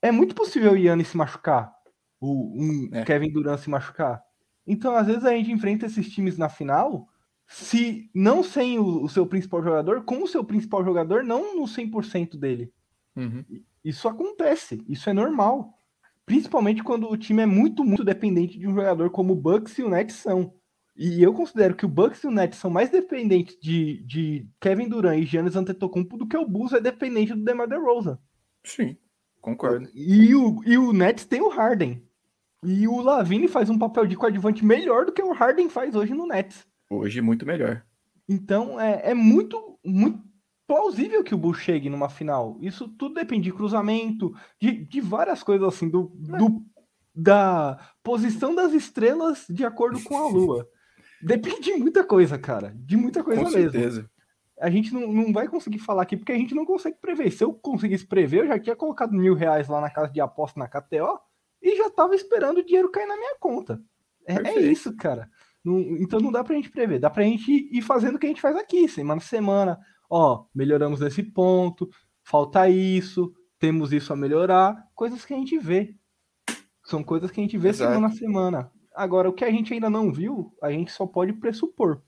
é muito possível o Yannis se machucar, o um é. Kevin Durant se machucar. Então, às vezes, a gente enfrenta esses times na final, se não sem o, o seu principal jogador, com o seu principal jogador, não no 100% dele. Uhum. Isso acontece, isso é normal. Principalmente quando o time é muito, muito dependente de um jogador como o Bucks e o Nets são. E eu considero que o Bucks e o Nets são mais dependentes de, de Kevin Durant e Giannis Antetokounmpo do que o Bulls é dependente do DeMar DeRozan. Sim, concordo. E o, e o Nets tem o Harden. E o Lavine faz um papel de coadjuvante melhor do que o Harden faz hoje no Nets. Hoje muito melhor. Então é, é muito, muito plausível que o Bulls chegue numa final. Isso tudo depende de cruzamento, de, de várias coisas assim, do, do, da posição das estrelas de acordo com a Lua. Depende de muita coisa, cara. De muita coisa Com mesmo. Certeza. A gente não, não vai conseguir falar aqui porque a gente não consegue prever. Se eu conseguisse prever, eu já tinha colocado mil reais lá na casa de aposta na KTO e já tava esperando o dinheiro cair na minha conta. É, é isso, cara. Não, então não dá pra gente prever. Dá pra gente ir fazendo o que a gente faz aqui, semana a semana. Ó, melhoramos nesse ponto, falta isso, temos isso a melhorar. Coisas que a gente vê. São coisas que a gente vê Exato. semana a semana. Agora, o que a gente ainda não viu, a gente só pode pressupor.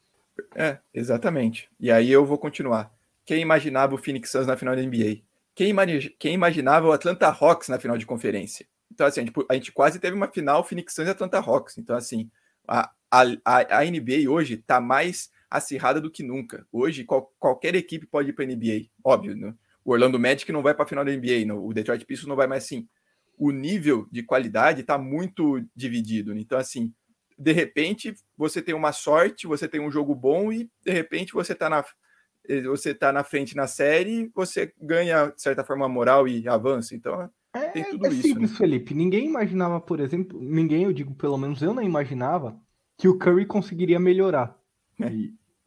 É, exatamente. E aí eu vou continuar. Quem imaginava o Phoenix Suns na final da NBA? Quem. Quem imaginava o Atlanta Hawks na final de conferência? Então, assim, a gente, a gente quase teve uma final Phoenix Suns e Atlanta Hawks. Então, assim, a, a, a NBA hoje está mais acirrada do que nunca. Hoje, qual, qualquer equipe pode ir para a NBA. Óbvio, né? O Orlando Magic não vai para a final da NBA, o Detroit Pistons não vai mais assim o nível de qualidade está muito dividido. Né? Então, assim, de repente você tem uma sorte, você tem um jogo bom e de repente você está na você tá na frente na série, você ganha de certa forma moral e avança. Então, é, tem tudo é isso. Simples, né? Felipe. Ninguém imaginava, por exemplo, ninguém, eu digo, pelo menos eu não imaginava que o Curry conseguiria melhorar. É.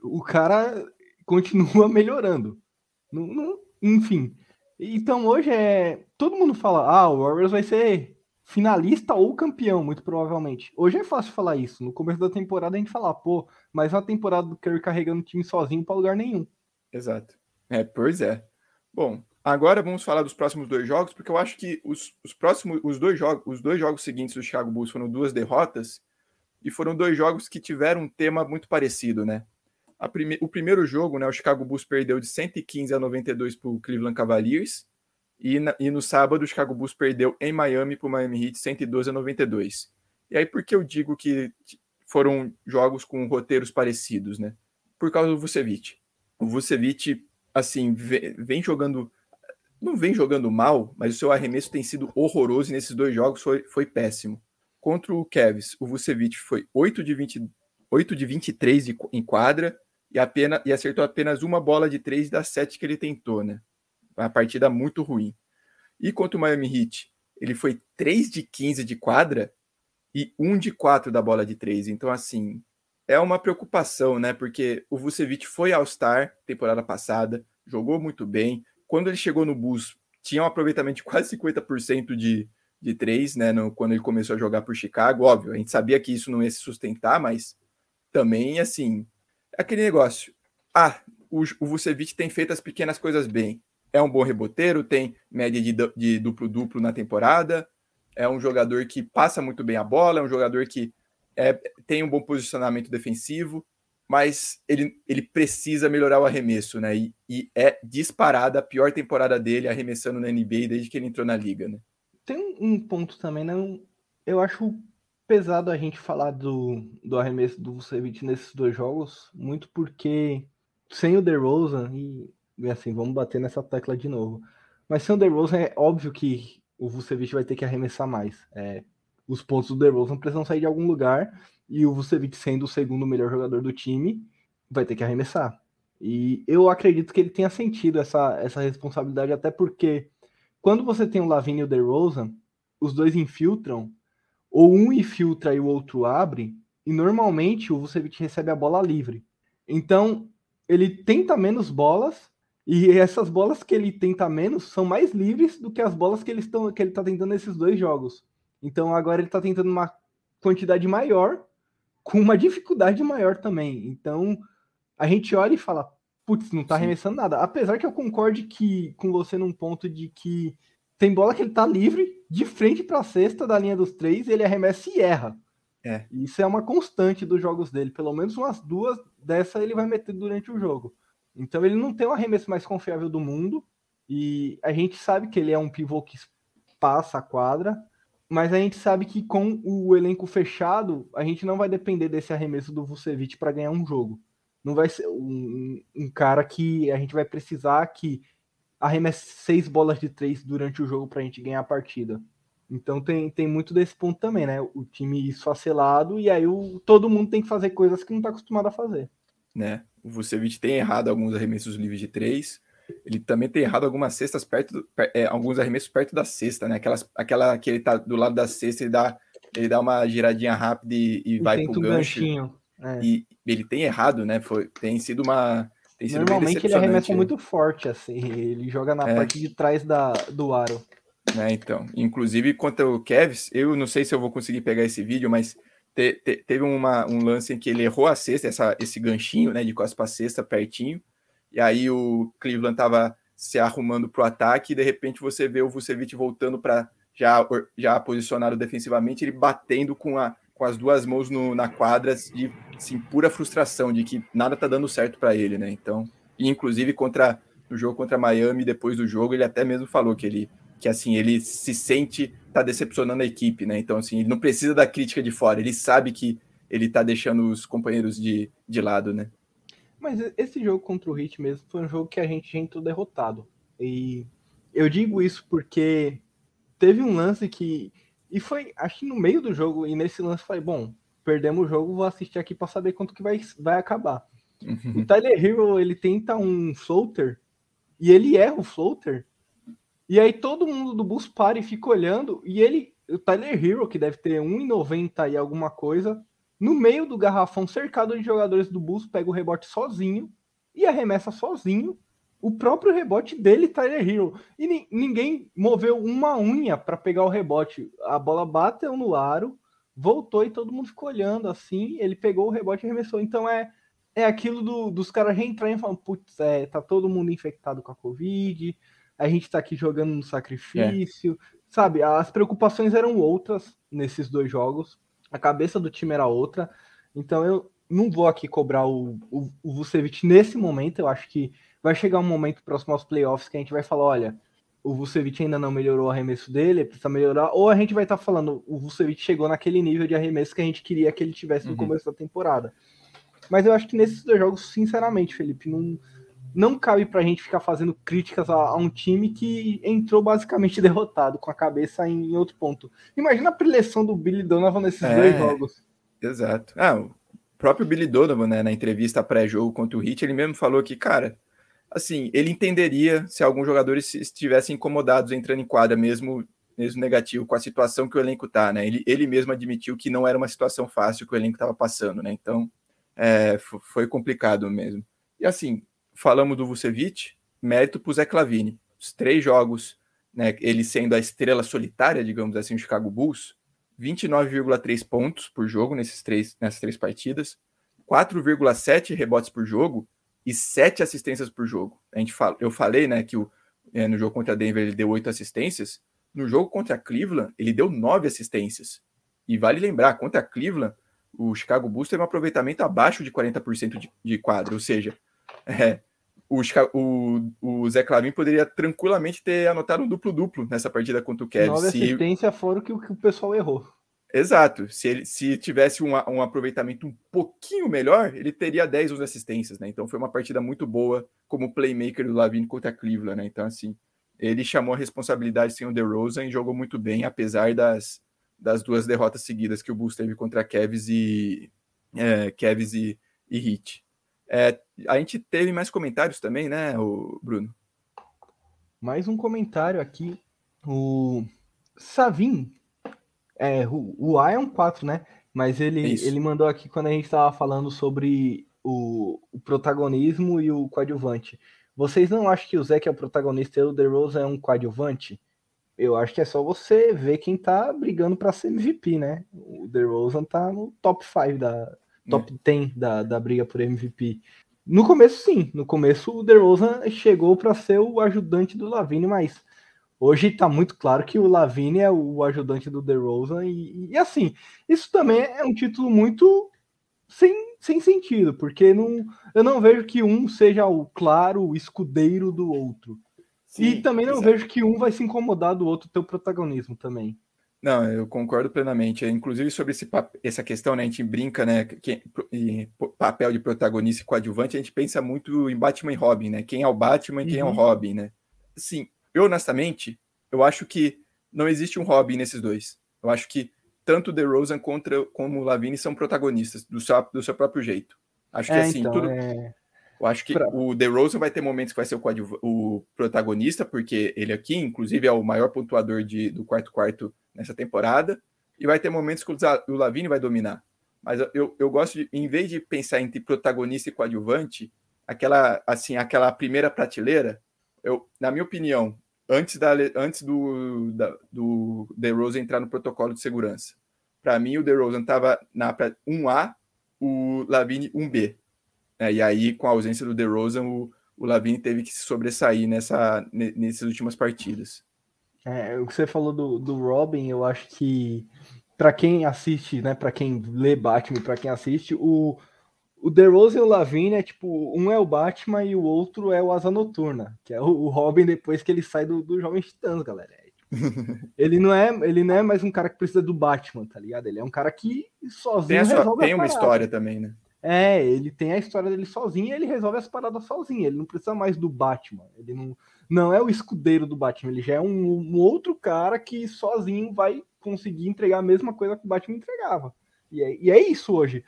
o cara continua melhorando. Enfim, então hoje é. Todo mundo fala, ah, o Warriors vai ser finalista ou campeão, muito provavelmente. Hoje é fácil falar isso. No começo da temporada a gente fala, pô, mas uma temporada do Curry carregando o time sozinho para lugar nenhum. Exato. É, pois é. Bom, agora vamos falar dos próximos dois jogos, porque eu acho que os, os próximos, os dois jogos, os dois jogos seguintes do Chicago Bulls foram duas derrotas e foram dois jogos que tiveram um tema muito parecido, né? Prime... O primeiro jogo, né, o Chicago Bulls perdeu de 115 a 92 para o Cleveland Cavaliers. E, na... e no sábado, o Chicago Bulls perdeu em Miami para o Miami Heat 112 a 92. E aí, por que eu digo que foram jogos com roteiros parecidos, né? Por causa do Vucevic. O Vucevic, assim, vem jogando. Não vem jogando mal, mas o seu arremesso tem sido horroroso e nesses dois jogos foi, foi péssimo. Contra o Cavs, o Vucevic foi 8 de, 20, 8 de 23 de, em quadra, e, apenas, e acertou apenas uma bola de três das sete que ele tentou, né? Uma partida muito ruim. E contra o Miami Heat, ele foi 3 de 15 de quadra e 1 de 4 da bola de três. Então, assim, é uma preocupação, né? Porque o Vucevic foi All-Star temporada passada, jogou muito bem. Quando ele chegou no Bulls, tinha um aproveitamento de quase 50% de, de três, né? No, quando ele começou a jogar por Chicago. Óbvio, a gente sabia que isso não ia se sustentar, mas também, assim, aquele negócio. Ah, o, o Vucevic tem feito as pequenas coisas bem. É um bom reboteiro, tem média de duplo-duplo na temporada, é um jogador que passa muito bem a bola, é um jogador que é, tem um bom posicionamento defensivo, mas ele, ele precisa melhorar o arremesso, né? E, e, é disparada a pior temporada dele arremessando na NBA desde que ele entrou na liga, né? Tem um ponto também, né? Eu acho pesado a gente falar do, do arremesso do Vucevic nesses dois jogos, muito porque sem o DeRozan, e, e assim, vamos bater nessa tecla de novo, mas sem o DeRozan é óbvio que o Vucevic vai ter que arremessar mais. É, os pontos do DeRozan precisam sair de algum lugar, e o Vucevic sendo o segundo melhor jogador do time, vai ter que arremessar. E eu acredito que ele tenha sentido essa, essa responsabilidade, até porque quando você tem o Lavigne e o DeRozan, os dois infiltram ou um infiltra e o outro abre, e normalmente o Vucevic recebe a bola livre. Então, ele tenta menos bolas, e essas bolas que ele tenta menos são mais livres do que as bolas que ele, estão, que ele tá tentando nesses dois jogos. Então, agora ele está tentando uma quantidade maior, com uma dificuldade maior também. Então, a gente olha e fala, putz, não tá Sim. arremessando nada. Apesar que eu concorde que, com você num ponto de que tem bola que ele tá livre, de frente para a cesta da linha dos três, ele arremessa e erra. É. Isso é uma constante dos jogos dele. Pelo menos umas duas dessa ele vai meter durante o jogo. Então ele não tem o arremesso mais confiável do mundo. E a gente sabe que ele é um pivô que passa a quadra. Mas a gente sabe que com o elenco fechado, a gente não vai depender desse arremesso do Vucevic para ganhar um jogo. Não vai ser um, um cara que a gente vai precisar que arremessa seis bolas de três durante o jogo para a gente ganhar a partida. Então tem, tem muito desse ponto também, né? O time esfacelado e aí o, todo mundo tem que fazer coisas que não está acostumado a fazer. Né? O Vucevic tem errado alguns arremessos livres de três. Ele também tem errado algumas cestas perto, do, é, alguns arremessos perto da cesta, né? Aquelas, aquela que ele tá do lado da cesta, ele dá, ele dá uma giradinha rápida e, e, e vai pro gancho. Um é. E ele tem errado, né? Foi, tem sido uma Normalmente ele arremessa muito forte, assim. Ele joga na é. parte de trás da, do aro. É, então. Inclusive, contra o Kevs, eu não sei se eu vou conseguir pegar esse vídeo, mas te, te, teve uma, um lance em que ele errou a cesta, essa, esse ganchinho, né, de costas para cesta, pertinho. E aí o Cleveland tava se arrumando para o ataque e de repente você vê o Vucevic voltando para já, já posicionado defensivamente, ele batendo com a, com as duas mãos no, na quadra de assim, pura frustração de que nada tá dando certo para ele, né? Então, e inclusive contra no jogo contra Miami, depois do jogo, ele até mesmo falou que ele que assim, ele se sente tá decepcionando a equipe, né? Então, assim, ele não precisa da crítica de fora, ele sabe que ele tá deixando os companheiros de, de lado, né? Mas esse jogo contra o Heat mesmo foi um jogo que a gente entrou derrotado. E eu digo isso porque teve um lance que e foi, acho que no meio do jogo, e nesse lance falei, bom, perdemos o jogo, vou assistir aqui para saber quanto que vai, vai acabar. Uhum. O Tyler Hero, ele tenta um floater, e ele erra o floater, e aí todo mundo do bus para e fica olhando, e ele, o Tyler Hero, que deve ter 1,90 e alguma coisa, no meio do garrafão, cercado de jogadores do bus, pega o rebote sozinho, e arremessa sozinho, o próprio rebote dele, Tyler Hero. E ninguém moveu uma unha para pegar o rebote. A bola bateu no aro, voltou e todo mundo ficou olhando assim. Ele pegou o rebote e arremessou. Então é, é aquilo do, dos caras reentrarem e falando: putz, é, tá todo mundo infectado com a Covid, a gente tá aqui jogando no sacrifício. É. Sabe, as preocupações eram outras nesses dois jogos. A cabeça do time era outra. Então eu não vou aqui cobrar o, o, o Vucevic nesse momento. Eu acho que vai chegar um momento próximo aos playoffs que a gente vai falar, olha, o Vucevic ainda não melhorou o arremesso dele, precisa melhorar, ou a gente vai estar tá falando, o Vucevic chegou naquele nível de arremesso que a gente queria que ele tivesse no uhum. começo da temporada. Mas eu acho que nesses dois jogos, sinceramente, Felipe, não, não cabe pra gente ficar fazendo críticas a, a um time que entrou basicamente derrotado, com a cabeça em, em outro ponto. Imagina a preleção do Billy Donovan nesses é, dois jogos. Exato. Ah, o próprio Billy Donovan, né, na entrevista pré-jogo contra o Heat, ele mesmo falou que, cara, assim, ele entenderia se alguns jogadores estivessem incomodados entrando em quadra, mesmo, mesmo negativo, com a situação que o elenco tá, né? Ele, ele mesmo admitiu que não era uma situação fácil que o elenco estava passando, né? Então, é, foi complicado mesmo. E assim, falamos do Vucevic, mérito para o Zé Clavini. Os três jogos, né, ele sendo a estrela solitária, digamos assim, do Chicago Bulls, 29,3 pontos por jogo nesses três, nessas três partidas, 4,7 rebotes por jogo e sete assistências por jogo. A gente fala, eu falei, né, que o, é, no jogo contra a Denver ele deu oito assistências. No jogo contra a Cleveland, ele deu nove assistências. E vale lembrar, contra a Cleveland, o Chicago Bulls teve um aproveitamento abaixo de 40% de, de quadro, ou seja, é, o, o, o Zé Clavin poderia tranquilamente ter anotado um duplo-duplo nessa partida contra o Cavs. Nove assistências se... fora o que, que o pessoal errou. Exato. Se ele se tivesse um, um aproveitamento um pouquinho melhor, ele teria 10 11 assistências, né? Então foi uma partida muito boa como playmaker do Lavine contra a Cleveland, né? Então, assim, ele chamou a responsabilidade sem o DeRozan e jogou muito bem, apesar das, das duas derrotas seguidas que o Bulls teve contra Cavs e, é, Cavs e, e Heat. É, a gente teve mais comentários também, né, o Bruno? Mais um comentário aqui. O Savin é, o, o A é um 4, né? Mas ele, ele mandou aqui quando a gente estava falando sobre o, o, protagonismo e o coadjuvante. Vocês não acham que o Zeke é o protagonista e o DeRozan é um coadjuvante? Eu acho que é só você ver quem tá brigando para ser MVP, né? O DeRozan tá no top 5 da top é. 10 da, da briga por MVP. No começo sim, no começo o DeRozan chegou para ser o ajudante do Lavine, mas Hoje está muito claro que o Lavine é o ajudante do DeRozan e, e assim, isso também é um título muito sem, sem sentido, porque não, eu não vejo que um seja o claro o escudeiro do outro. Sim, e também não exato. vejo que um vai se incomodar do outro ter o protagonismo também. Não, eu concordo plenamente. Inclusive sobre esse, essa questão, né? A gente brinca, né? Que, em papel de protagonista e coadjuvante, a gente pensa muito em Batman e Robin, né? Quem é o Batman e quem uhum. é o uhum. Robin, né? Sim, eu, honestamente, eu acho que não existe um Robin nesses dois. Eu acho que tanto The Rosen contra, como o Lavine são protagonistas do seu, do seu próprio jeito. Acho que é, assim, então, tudo. É... Eu acho que o The Rosen vai ter momentos que vai ser o, o, protagonista, porque ele aqui, inclusive, é o maior pontuador de, do quarto-quarto nessa temporada. E vai ter momentos que o Lavine vai dominar. Mas eu, eu gosto de, em vez de pensar entre protagonista e coadjuvante, aquela assim, aquela primeira prateleira, eu, na minha opinião, antes, da, antes do, da, do DeRozan entrar no protocolo de segurança, para mim o DeRozan estava na 1A, o Lavine 1B. Né? E aí, com a ausência do DeRozan, o, o Lavine teve que se sobressair nessa, nessas últimas partidas. É, o que você falou do, do Robin, eu acho que para quem assiste, né, para quem lê Batman, para quem assiste, o o Rose e o Lavigne é tipo, um é o Batman e o outro é o Asa Noturna, que é o, o Robin depois que ele sai do, do Jovem Titãs, galera. É, tipo, ele não é, ele não é mais um cara que precisa do Batman, tá ligado? Ele é um cara que sozinho tem, resolve tem uma história também, né? É, ele tem a história dele sozinho e ele resolve as paradas sozinho. Ele não precisa mais do Batman. Ele não, não é o escudeiro do Batman. Ele já é um, um outro cara que sozinho vai conseguir entregar a mesma coisa que o Batman entregava. E é, e é isso hoje.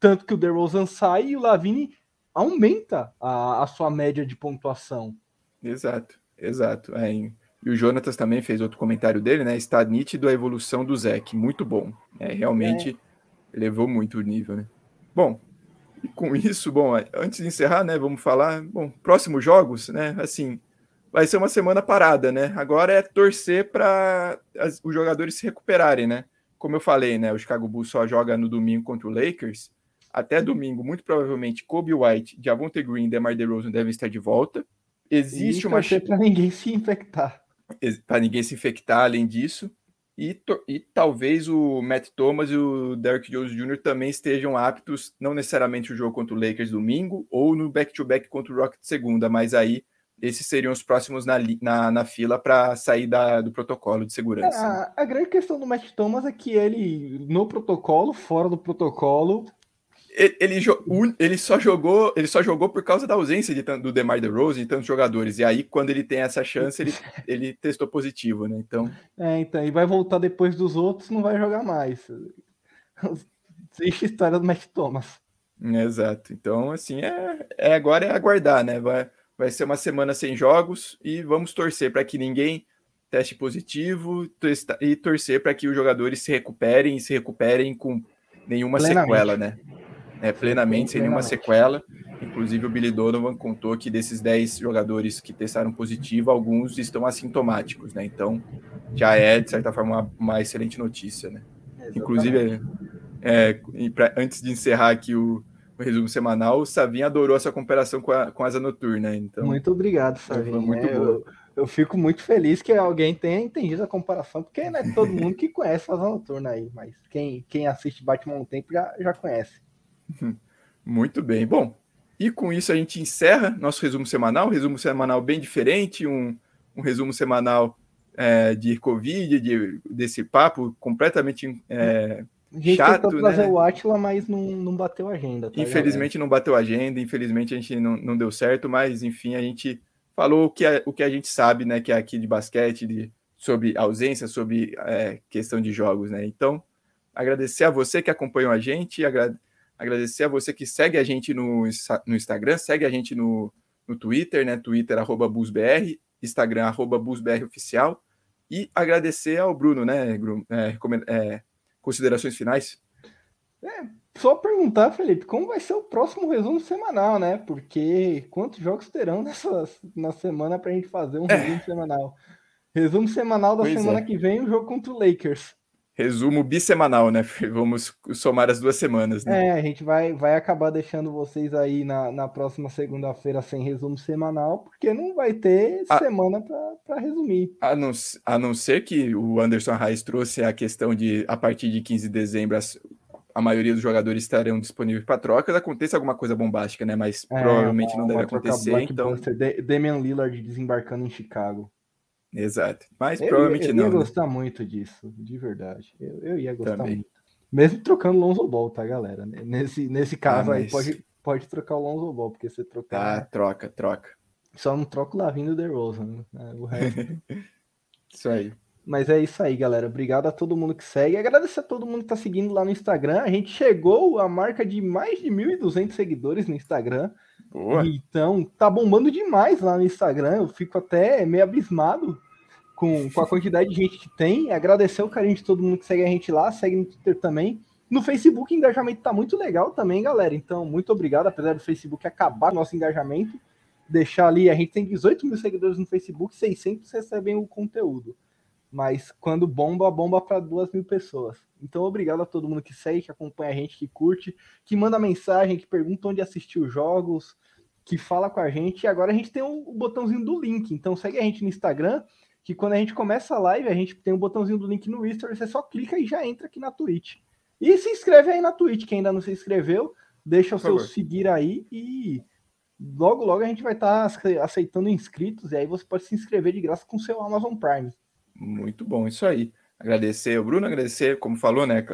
Tanto que o DeRozan sai e o Lavine aumenta a, a sua média de pontuação. Exato, exato. É, e o Jonatas também fez outro comentário dele, né? Está nítido a evolução do Zeke, muito bom. É, realmente é. elevou muito o nível, né? Bom, E com isso, bom, antes de encerrar, né, vamos falar, bom, próximos jogos, né, assim, vai ser uma semana parada, né? Agora é torcer para os jogadores se recuperarem, né? Como eu falei, né, o Chicago Bulls só joga no domingo contra o Lakers. Até domingo, muito provavelmente, Kobe White, Javonte Green e DeMar DeRozan devem estar de volta. Existe e uma para ninguém se infectar. Para ninguém se infectar, além disso. E, e talvez o Matt Thomas e o Derrick Jones Jr. também estejam aptos, não necessariamente o jogo contra o Lakers domingo ou no back-to-back -back contra o Rocket segunda, mas aí esses seriam os próximos na, na, na fila para sair da, do protocolo de segurança. A, a, grande questão do Matt Thomas é que ele, no protocolo, fora do protocolo, ele, ele, ele, só jogou ele só jogou por causa da ausência de, do DeMar DeRozan e tantos jogadores. E aí, quando ele tem essa chance, ele, ele testou positivo, né? Então... É, então, e vai voltar depois dos outros, não vai jogar mais. Existe história do Matt Thomas. Exato. Então, assim, é, é agora é aguardar, né? Vai, vai ser uma semana sem jogos e vamos torcer para que ninguém teste positivo e torcer para que os jogadores se recuperem e se recuperem com nenhuma sequela, né? É, plenamente, sem nenhuma sequela. Inclusive, o Billy Donovan contou que desses 10 jogadores que testaram positivo, alguns estão assintomáticos, né? Então, já é, de certa forma, uma, uma excelente notícia, né? Exatamente. Inclusive, é, pra, antes de encerrar aqui o, o, resumo semanal, o Savinho adorou essa comparação com a, com a Asa Noturna. Então, muito obrigado, Savinho. Muito é, eu, eu, fico muito feliz que alguém tenha entendido a comparação, porque não é todo mundo que conhece a Asa Noturna aí, mas quem, quem assiste Batman um tempo já, já conhece. Muito bem. Bom, e com isso a gente encerra nosso resumo semanal, resumo semanal bem diferente, um, um resumo semanal é, de Covid, de, desse papo completamente é, a gente chato. trazer né? o Atila, mas não, não bateu agenda. Tá infelizmente não bateu agenda, infelizmente a gente não, não deu certo, mas enfim, a gente falou o que a, o que a gente sabe, né, que é aqui de basquete, de, sobre ausência, sobre é, questão de jogos, né? Então, agradecer a você que acompanhou a gente, agradecer Agradecer a você que segue a gente no, no Instagram, segue a gente no, no Twitter, né? Twitter, arroba BusBR, Instagram, arroba BusBR Oficial. E agradecer ao Bruno, né, é, é, considerações finais? É, só perguntar, Felipe, como vai ser o próximo resumo semanal, né? Porque quantos jogos terão nessa, na semana para a gente fazer um é. resumo semanal? Resumo semanal da pois semana é. que vem, o jogo contra o Lakers resumo bissemanal, né? Vamos somar as duas semanas, né? É, a gente vai, vai acabar deixando vocês aí na, na próxima segunda-feira sem resumo semanal, porque não vai ter a, semana para resumir. A não, a não ser que o Anderson Reis trouxe a questão de, a partir de 15 de dezembro, as, a maioria dos jogadores estarão disponíveis para trocas, aconteça alguma coisa bombástica, né? Mas é, provavelmente não deve acontecer, então... Damian Lillard desembarcando em Chicago. Exato. Mas eu, provavelmente eu, não. Eu ia né? gostar muito disso, de verdade. Eu, eu ia gostar Também. muito. Mesmo trocando Lonzo Ball, tá, galera? Nesse, nesse caso ah, mas... aí, pode, pode trocar o Lonzo Ball, porque você trocar. Ah, troca, troca. Só não troca o Lavindo DeRozan, né? O resto. isso aí. Mas é isso aí, galera. Obrigado a todo mundo que segue. Agradecer a todo mundo que tá seguindo lá no Instagram. A gente chegou à marca de mais de 1.200 seguidores no Instagram. Boa. Então, tá bombando demais lá no Instagram. Eu fico até meio abismado com, com a quantidade de gente que tem. Agradecer o carinho de todo mundo que segue a gente lá, segue no Twitter também. No Facebook o engajamento tá muito legal também, galera. Então, muito obrigado, apesar do Facebook acabar o nosso engajamento. Deixar ali, a gente tem 18 mil seguidores no Facebook, 600 recebem o conteúdo. Mas quando bomba, bomba para duas mil pessoas. Então, obrigado a todo mundo que segue, que acompanha a gente, que curte, que manda mensagem, que pergunta onde assistiu os jogos, que fala com a gente. E agora a gente tem o um botãozinho do link. Então, segue a gente no Instagram que quando a gente começa a live, a gente tem um botãozinho do link no History, você só clica e já entra aqui na Twitch. E se inscreve aí na Twitch, quem ainda não se inscreveu, deixa o seu seguir aí e logo, logo a gente vai estar tá aceitando inscritos e aí você pode se inscrever de graça com o seu Amazon Prime. Muito bom, isso aí. Agradecer ao Bruno, agradecer, como falou, né,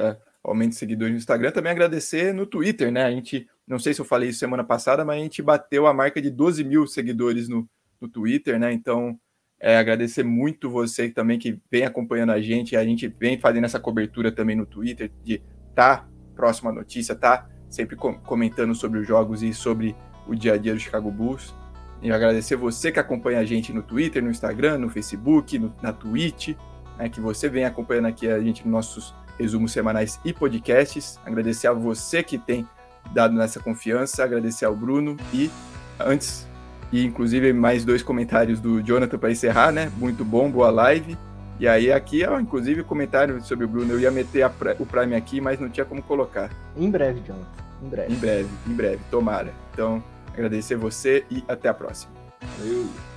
aumento de seguidores no Instagram, também agradecer no Twitter, né, a gente, não sei se eu falei isso semana passada, mas a gente bateu a marca de 12 mil seguidores no, no Twitter, né, então é, agradecer muito você também que vem acompanhando a gente. A gente vem fazendo essa cobertura também no Twitter de tá próxima notícia, tá sempre comentando sobre os jogos e sobre o dia a dia do Chicago Bulls. E agradecer você que acompanha a gente no Twitter, no Instagram, no Facebook, no, na Twitch, né, que você vem acompanhando aqui a gente nos nossos resumos semanais e podcasts. Agradecer a você que tem dado nessa confiança, agradecer ao Bruno e antes e inclusive mais dois comentários do Jonathan para encerrar, né? Muito bom, boa live. E aí aqui, ó, inclusive comentário sobre o Bruno, eu ia meter a, o Prime aqui, mas não tinha como colocar. Em breve, Jonathan. Em breve. Em breve, em breve, tomara. Então, agradecer você e até a próxima. Valeu.